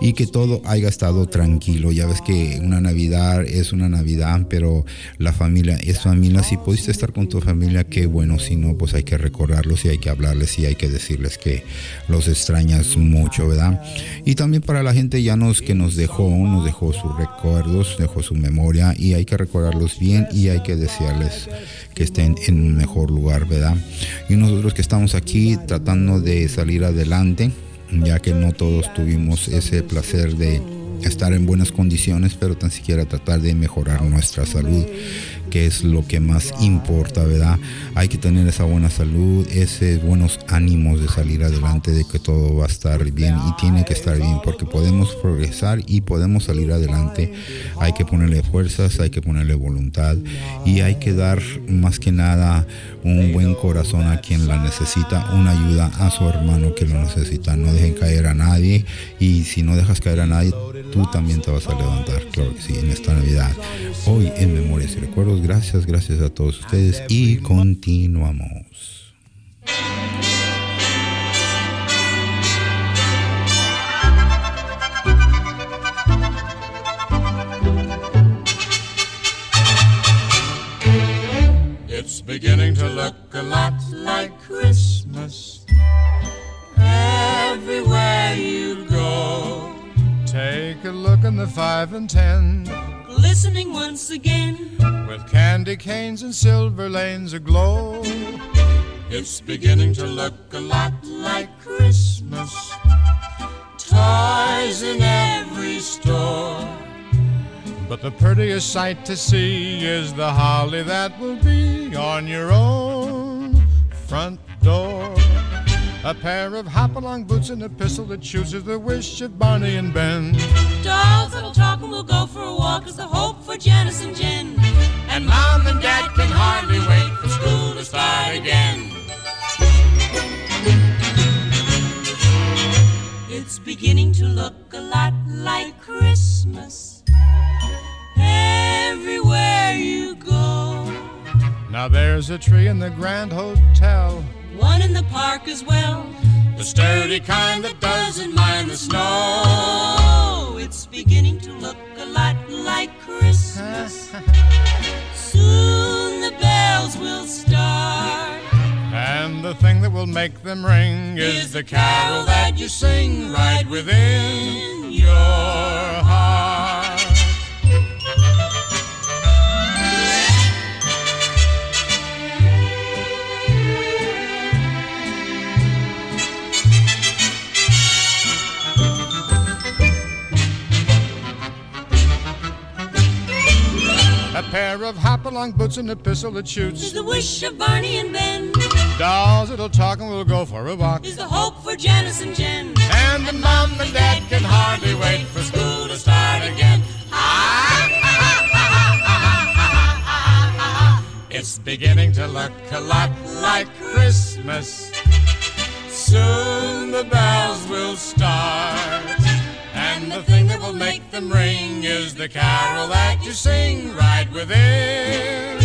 y que todo haya estado tranquilo. Ya ves que una Navidad es una Navidad, pero la familia es familia. Si pudiste estar con tu familia, qué bueno, si no, pues hay que recordarlos y hay que hablarles y hay que decirles que los extrañas mucho, ¿verdad? Y también para la gente ya nos que nos dejó, nos dejó sus recuerdos, dejó su memoria y hay que recordarlos bien y hay que desearles que estén en un mejor lugar, ¿verdad? Y nosotros que estamos aquí tratando de salir adelante, ya que no todos tuvimos ese placer de estar en buenas condiciones, pero tan siquiera tratar de mejorar nuestra salud, que es lo que más importa, ¿verdad? Hay que tener esa buena salud, esos buenos ánimos de salir adelante, de que todo va a estar bien y tiene que estar bien, porque podemos progresar y podemos salir adelante. Hay que ponerle fuerzas, hay que ponerle voluntad y hay que dar más que nada un buen corazón a quien la necesita, una ayuda a su hermano que lo necesita. No dejen caer a nadie y si no dejas caer a nadie, tú también te vas a levantar, claro que sí, en esta Navidad. Hoy en Memorias y Recuerdos, gracias, gracias a todos ustedes y continuamos. Beginning to look a lot like Christmas everywhere you go. Take a look in the five and ten Glistening once again. with candy canes and silver lanes aglow. It's beginning to look a lot like Christmas. Toys in every store. But the prettiest sight to see is the holly that will be on your own front door. A pair of hop-along boots and a pistol that chooses the wish of Barney and Ben. Dolls that'll talk and we'll go for a walk is the hope for Janice and Jen. And Mom and Dad can hardly wait for school to start again. It's beginning to look a lot like Christmas everywhere you go. Now there's a tree in the Grand Hotel. One in the park as well. The sturdy kind that Doesn't mind the snow. It's beginning to look a lot like Christmas. Soon the bells will start. And the thing that will make them ring is the carol that you sing right within your heart. Pair of hop-along boots and a pistol that shoots. Is the wish of Barney and Ben. Dolls that'll talk and we'll go for a walk. Is the hope for Janice and Jen. And the mom and dad can hardly wait for school to start again. It's beginning to look a lot like Christmas. Soon the bells will start. Make them ring is the carol that you sing right within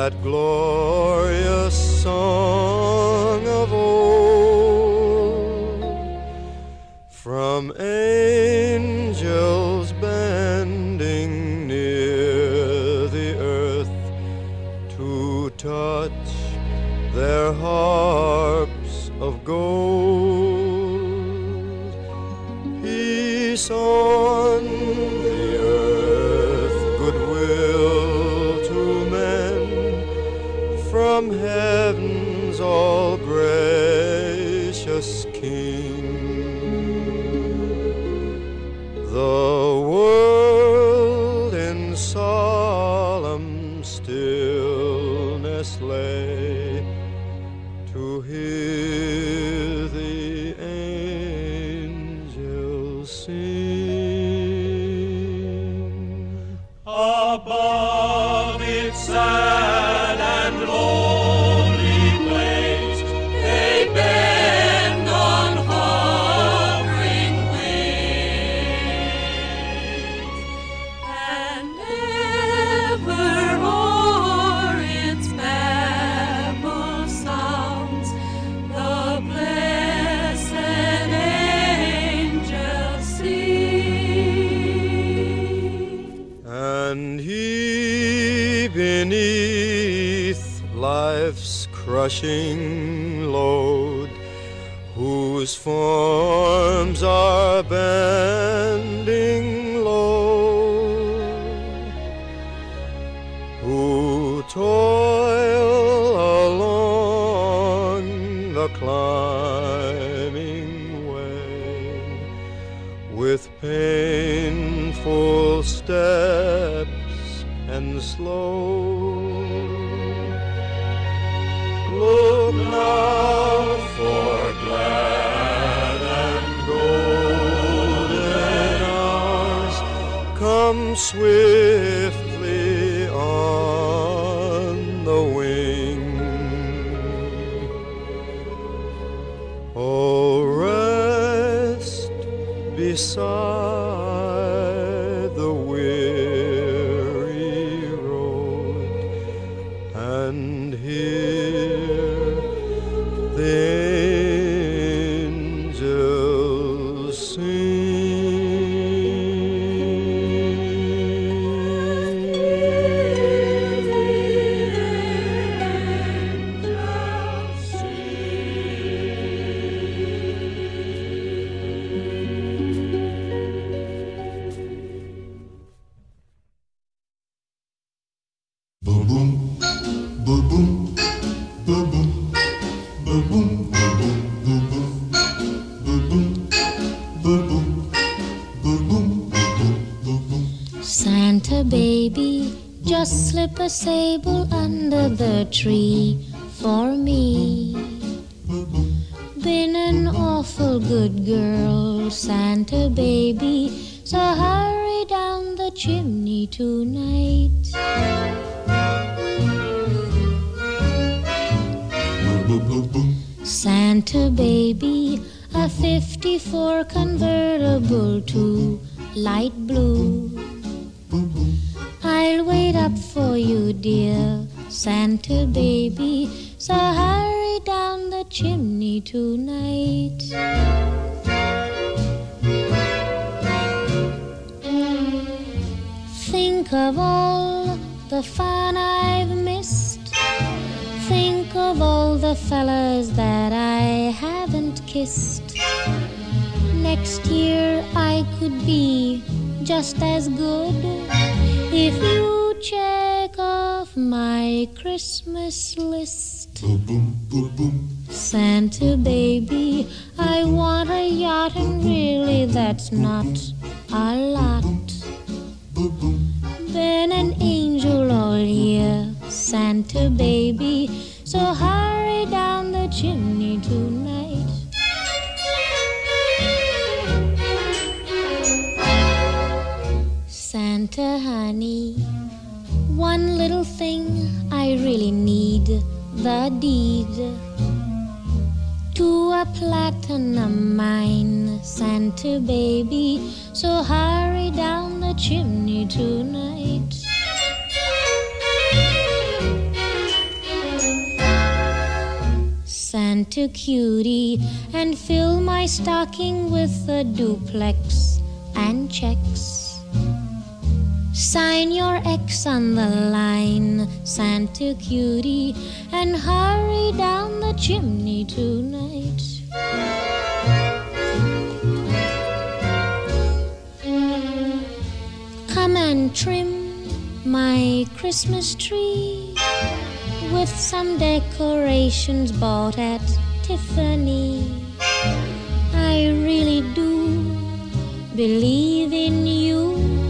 that glorious song of old, from angels bending near the earth to touch their harps of gold. Peace on heaven's all baby, so hurry down the chimney tonight. Santa baby, a 54 convertible to light blue. I'll wait up for you, dear Santa baby. So hurry down the chimney tonight. Think of all the fun I've missed. Think of all the fellas that I haven't kissed. Next year I could be just as good if you check off my Christmas list. Santa baby, I want a yacht, and really that's not a lot. Been an angel all year, Santa baby, so hurry down the chimney tonight. Santa honey, one little thing I really need the deed to a platinum mine, Santa baby. So hurry down the chimney tonight. Santa cutie, and fill my stocking with a duplex and checks. Sign your X on the line, Santa cutie, and hurry down the chimney tonight. Come and trim my Christmas tree with some decorations bought at Tiffany. I really do believe in you.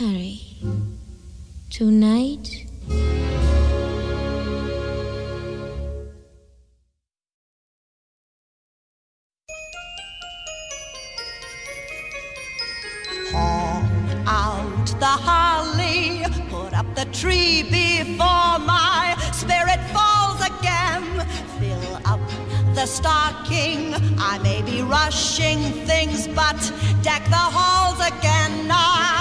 Hurry. Tonight. Honk out the holly, put up the tree before my spirit falls again. Fill up the stocking, I may be rushing things, but deck the halls again now.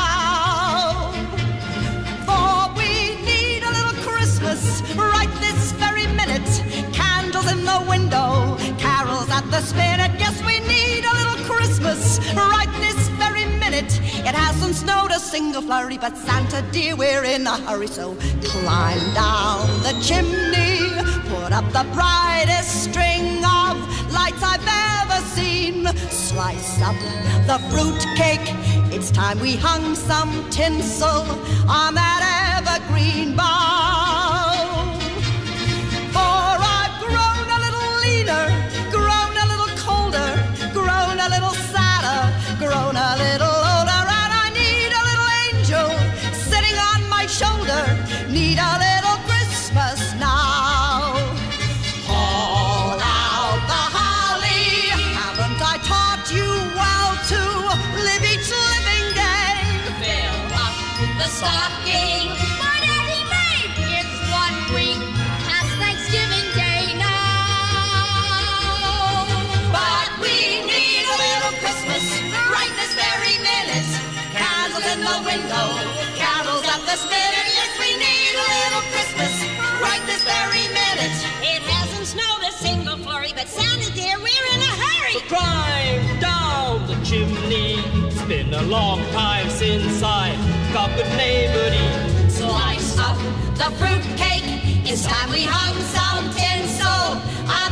The spinet. Yes, we need a little Christmas right this very minute. It hasn't snowed a single flurry, but Santa dear, we're in a hurry. So climb down the chimney, put up the brightest string of lights I've ever seen. Slice up the fruit cake. It's time we hung some tinsel on that evergreen bough. Carols at. Yes, we need a little Christmas right this very minute. It hasn't snowed a single flurry, but Santa dear, we're in a hurry. Climb down the chimney. It's been a long time since I got good neighborly. Slice up the fruit cake. It's time we hung some tinsel on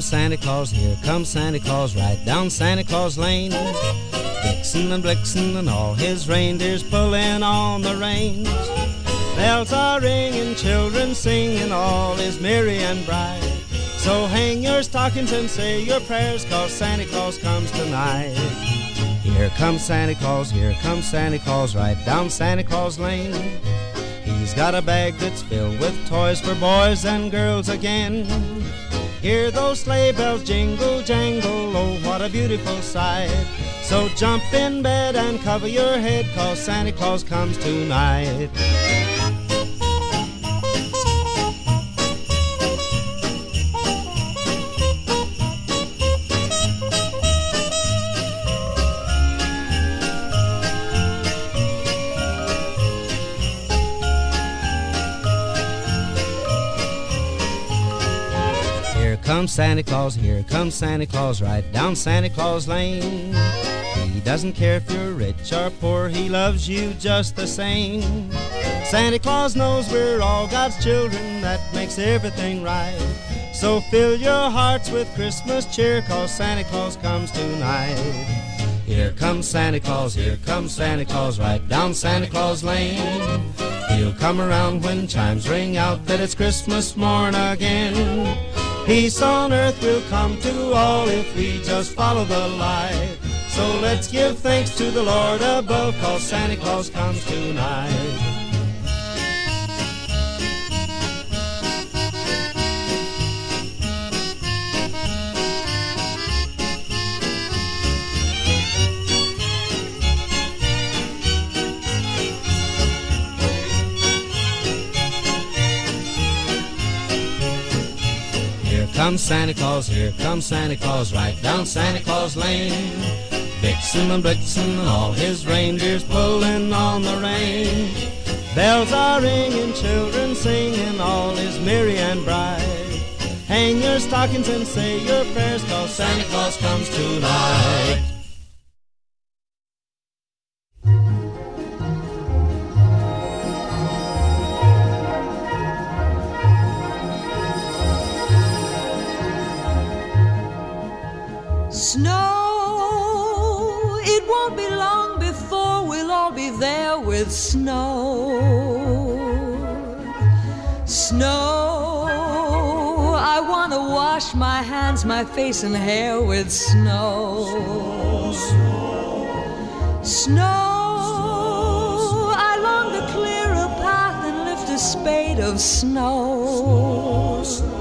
comes Santa Claus, here comes Santa Claus, right down Santa Claus Lane. Vixen and Blixen and all his reindeers pulling on the reins. Bells are ringing, children singing, all is merry and bright. So hang your stockings and say your prayers, cause Santa Claus comes tonight. Here comes Santa Claus, here comes Santa Claus, right down Santa Claus Lane. He's got a bag that's filled with toys for boys and girls again. Hear those sleigh bells jingle jangle, oh what a beautiful sight. So jump in bed and cover your head, cause Santa Claus comes tonight. Comes Santa Claus, here comes Santa Claus, right down Santa Claus Lane. He doesn't care if you're rich or poor, he loves you just the same. Santa Claus knows we're all God's children, that makes everything right. So fill your hearts with Christmas cheer, cause Santa Claus comes tonight. Here comes Santa Claus, here comes Santa Claus, right down Santa Claus Lane. He'll come around when chimes ring out that it's Christmas morn again. Peace on earth will come to all if we just follow the light. So let's give thanks to the Lord above, cause Santa Claus comes tonight. Comes Santa Claus, here comes Santa Claus, right down Santa Claus Lane. Vixen and Blitzen and all his reindeers pulling on the rein. Bells are ringing, children singing, all is merry and bright. Hang your stockings and say your prayers, cause Santa Claus comes tonight. Snow, it won't be long before we'll all be there with snow. Snow, I want to wash my hands, my face, and hair with snow. Snow, I long to clear a path and lift a spade of snow. Oh,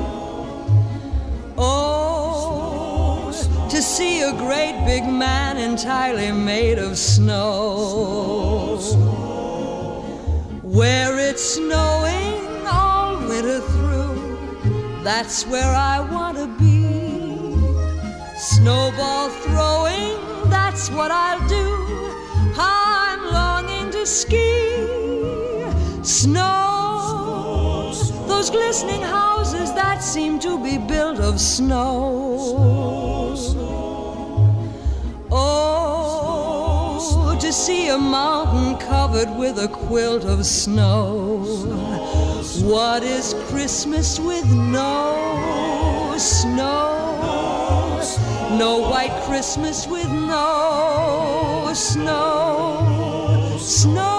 see a great big man entirely made of snow. Where it's snowing all winter through, that's where I want to be. Snowball throwing, that's what I'll do. I'm longing to ski. Snow, those glistening houses that seem to be built of snow. To see a mountain covered with a quilt of snow. What is Christmas with no snow? No white Christmas with no snow. Snow.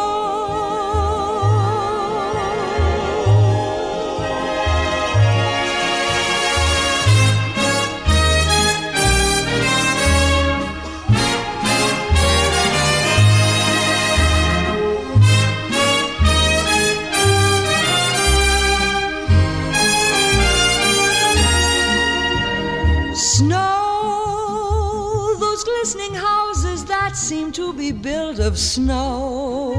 Built of snow.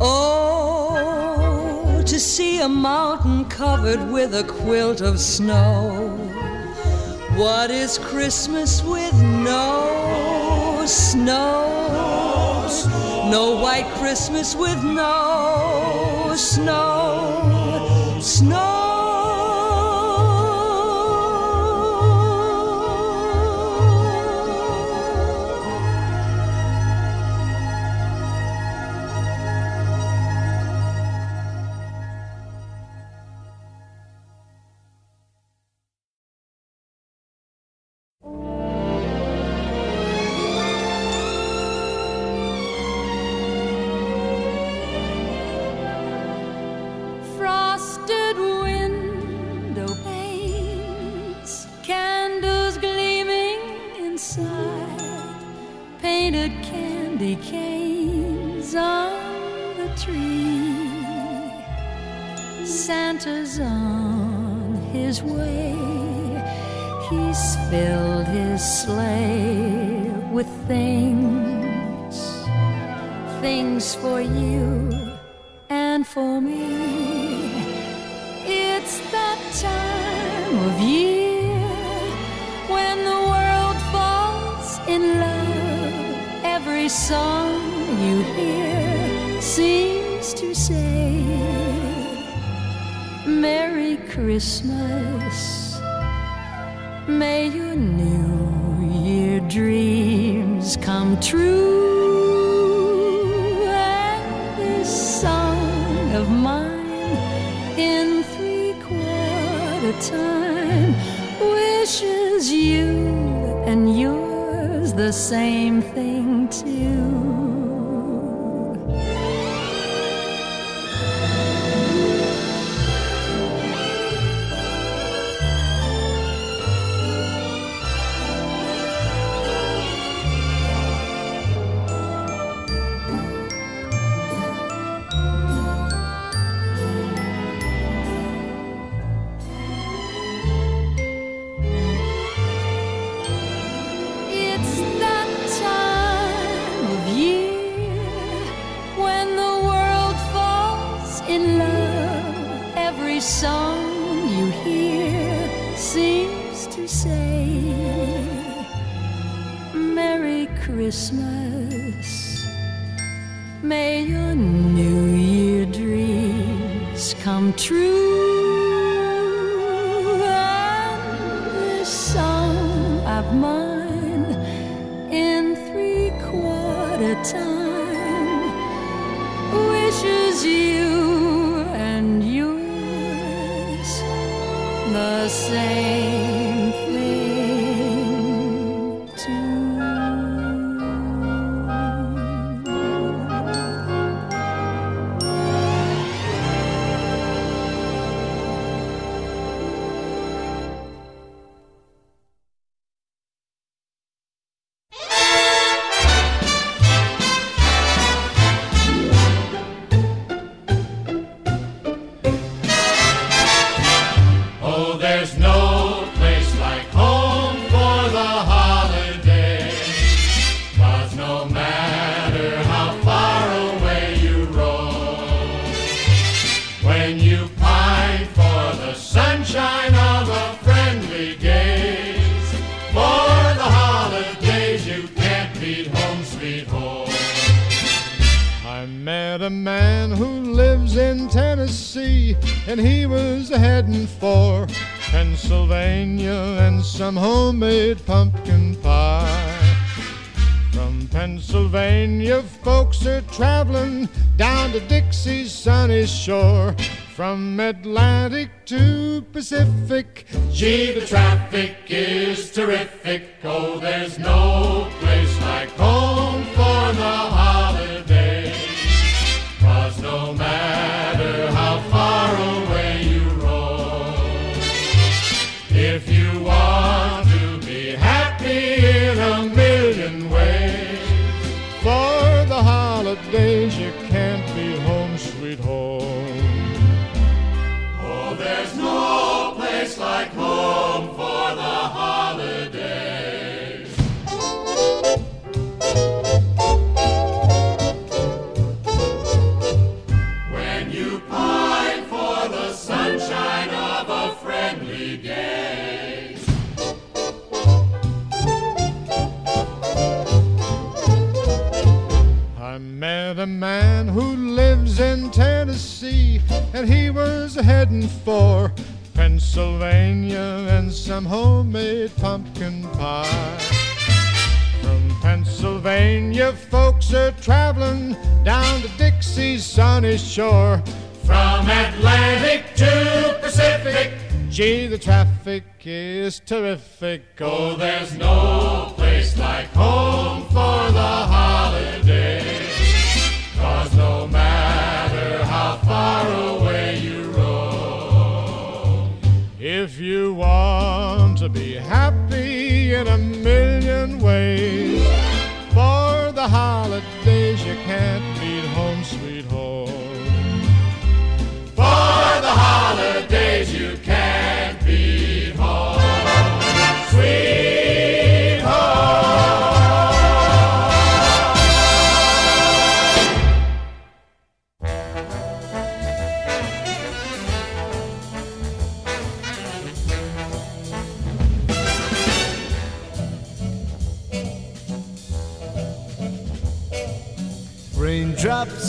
Oh, to see a mountain covered with a quilt of snow. What is Christmas with no snow? No white Christmas with no snow. Snow. Filled his sleigh with things, things for you and for me. It's that time of year when the world falls in love. Every song you hear seems to say, Merry Christmas. May your new year dreams come true. And this song of mine in three quarter time wishes you and yours the same thing too. and he was heading for Pennsylvania and some homemade pumpkin pie. From Pennsylvania, folks are traveling down to Dixie's sunny shore. From Atlantic to Pacific, gee, the traffic is terrific. Oh, there's no place like home for the high. you want to be happy in a million ways. For the holidays you can't beat home, sweet home. For the holidays you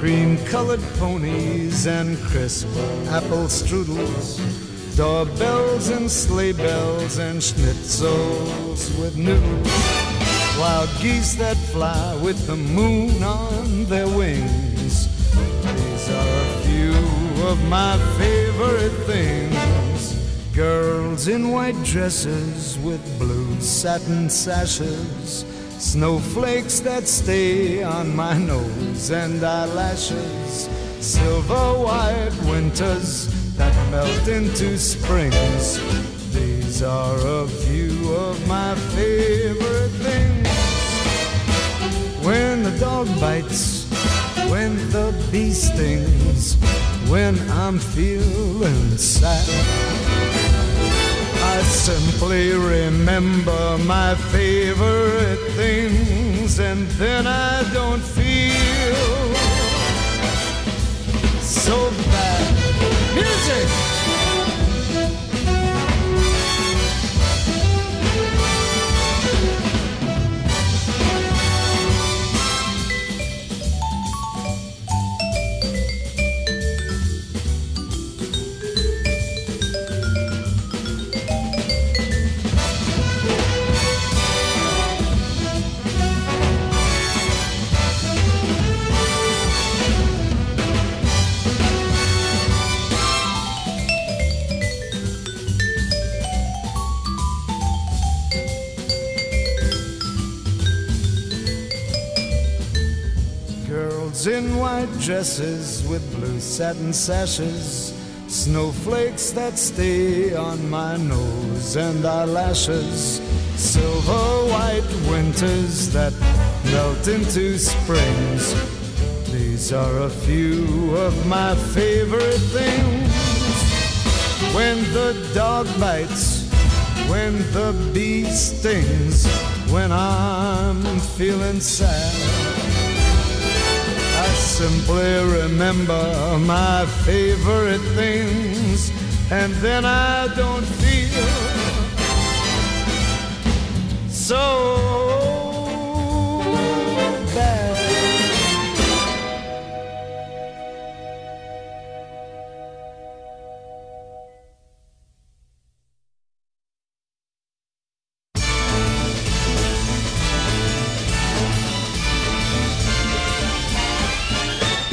Cream colored ponies and crisp apple strudels, doorbells and sleigh bells and schnitzels with noodles, wild geese that fly with the moon on their wings. These are a few of my favorite things. Girls in white dresses with blue satin sashes. Snowflakes that stay on my nose and eyelashes. Silver white winters that melt into springs. These are a few of my favorite things. When the dog bites, when the bee stings, when I'm feeling sad. I simply remember my favorite things, and then I don't feel so bad. Music! White dresses with blue satin sashes, snowflakes that stay on my nose and eyelashes, silver white winters that melt into springs. These are a few of my favorite things. When the dog bites, when the bee stings, when I'm feeling sad. Simply remember my favorite things, and then I don't feel so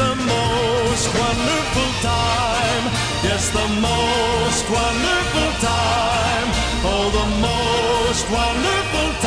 The most wonderful time. Yes, the most wonderful time. Oh, the most wonderful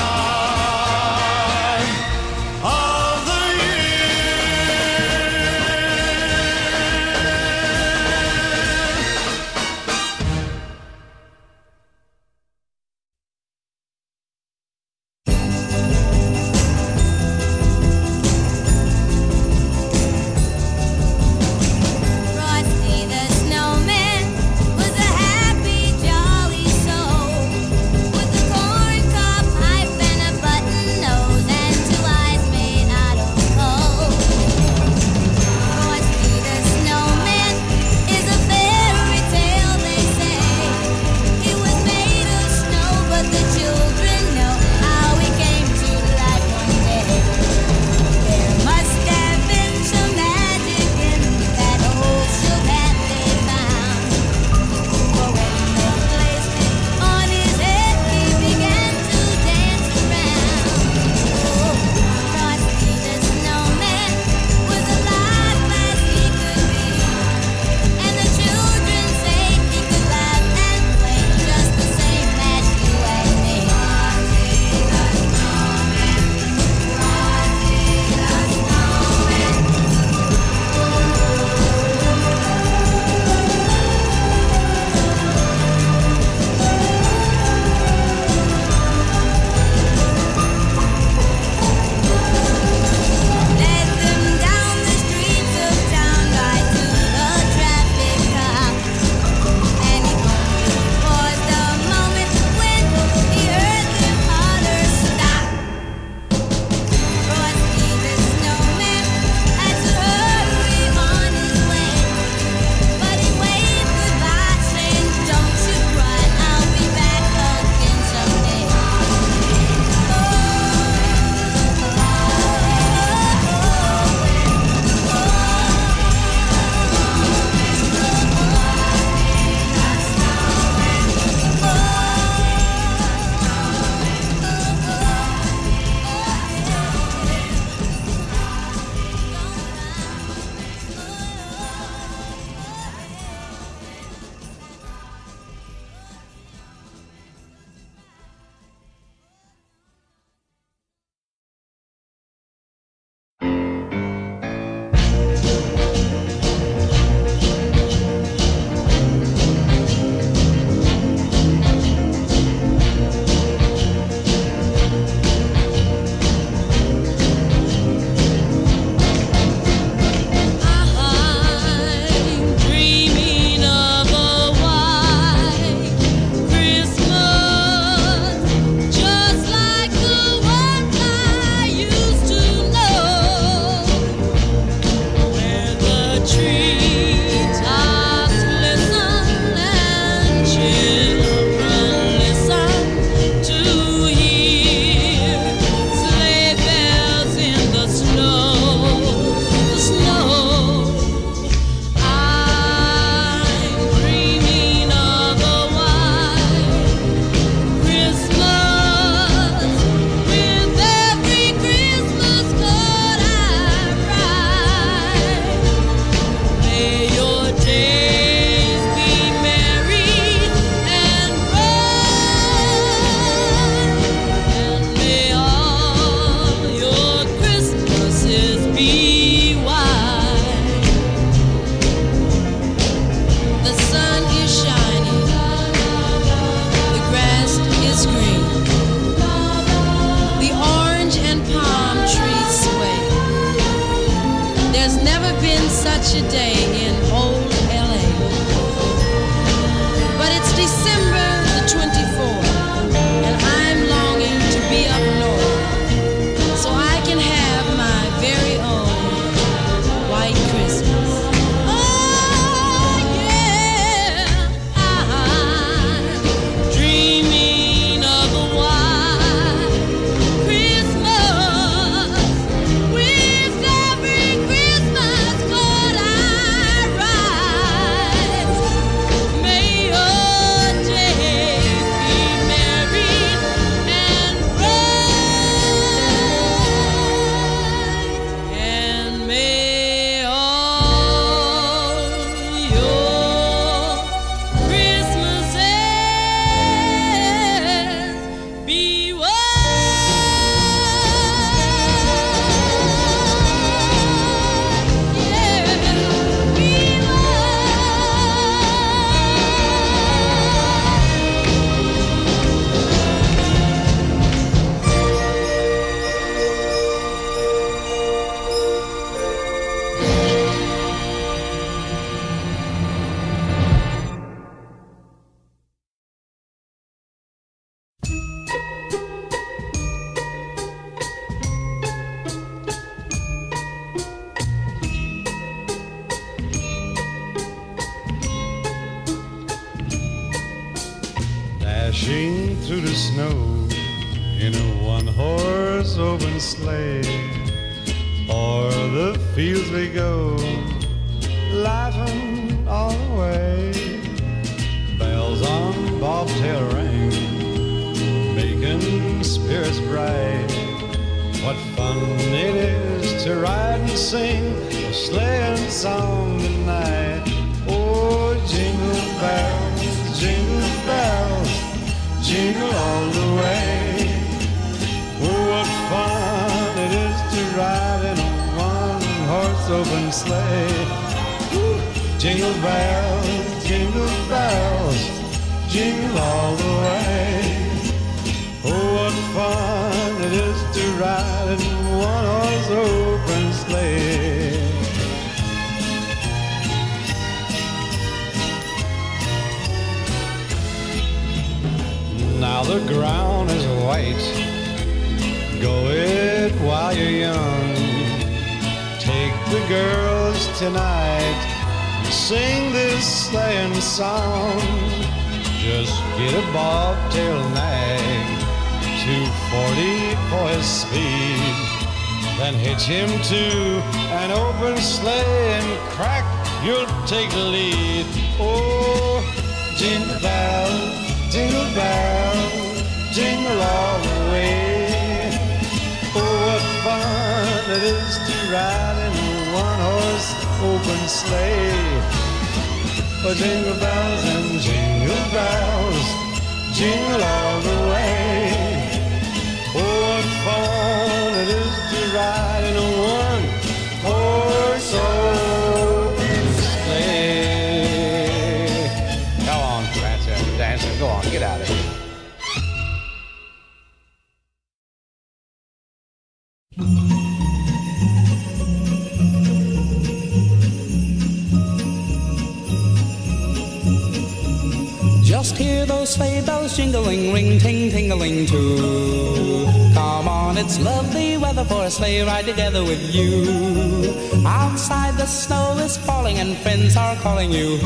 Just hear those sleigh bells jingling, ring, ting, tingling too. Come on, it's lovely weather for a sleigh ride together with you. Outside the snow is falling and friends are calling you.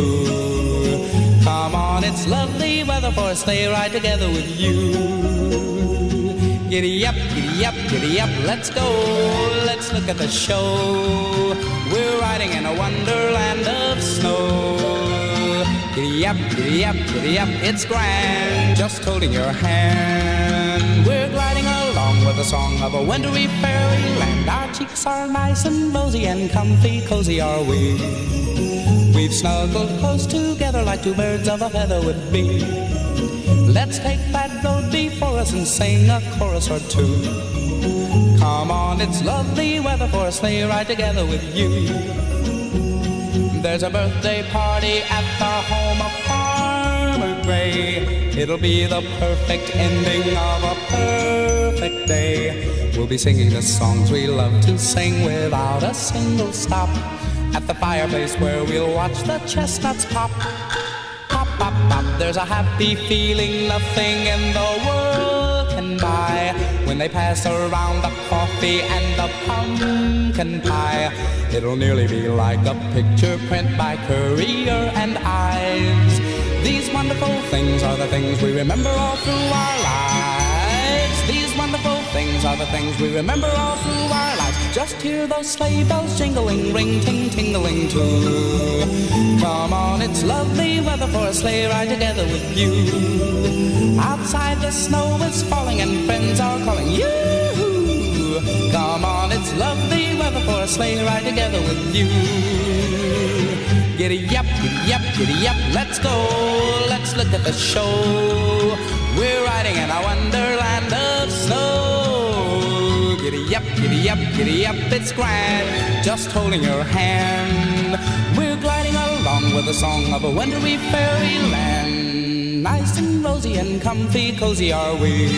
Come on, it's lovely weather for a sleigh ride together with you. Giddy up, giddy up, giddy up, let's go. Let's look at the show. We're riding in a wonderland of snow. Giddy up, giddy up, giddy up, it's grand. Just holding your hand. We're gliding along with the song of a wintry fairyland. Our cheeks are nice and rosy and comfy, cozy are we. We've snuggled close together like two birds of a feather would be. Let's take that road before us and sing a chorus or two. Come on, it's lovely weather for a sleigh ride together with you. There's a birthday party at the home of Farmer Gray. It'll be the perfect ending of a perfect day. We'll be singing the songs we love to sing without a single stop. At the fireplace where we'll watch the chestnuts pop. Pop. There's a happy feeling nothing in the world can buy. When they pass around the coffee and the pumpkin pie, it'll nearly be like a picture print by Courier and Ives. These wonderful things are the things we remember all through our lives. Wonderful things are the things we remember all through our lives. Just hear those sleigh bells jingling, ring, ting, tingling too. Come on, it's lovely weather for a sleigh ride together with you. Outside the snow is falling and friends are calling you. Come on, it's lovely weather for a sleigh ride together with you. Giddy up, giddy up, giddy up, let's go. Let's look at the show. We're riding in a wonderland of snow. Giddy up, giddy up, giddy up, it's grand. Just holding your hand. We're gliding along with the song of a wintry fairyland. Nice and rosy and comfy, cozy are we.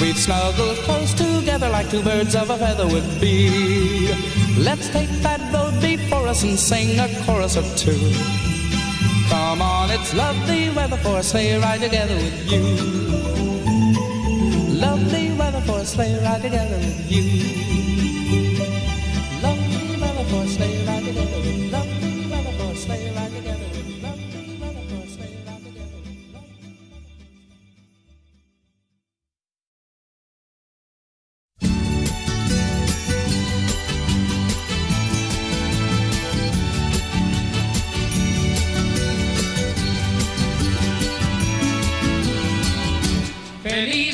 We've snuggled close together like two birds of a feather would be. Let's take that road before us and sing a chorus or two. Come on, it's lovely weather for a sleigh ride together with you. Lovely weather for a sleigh ride together with you. Journey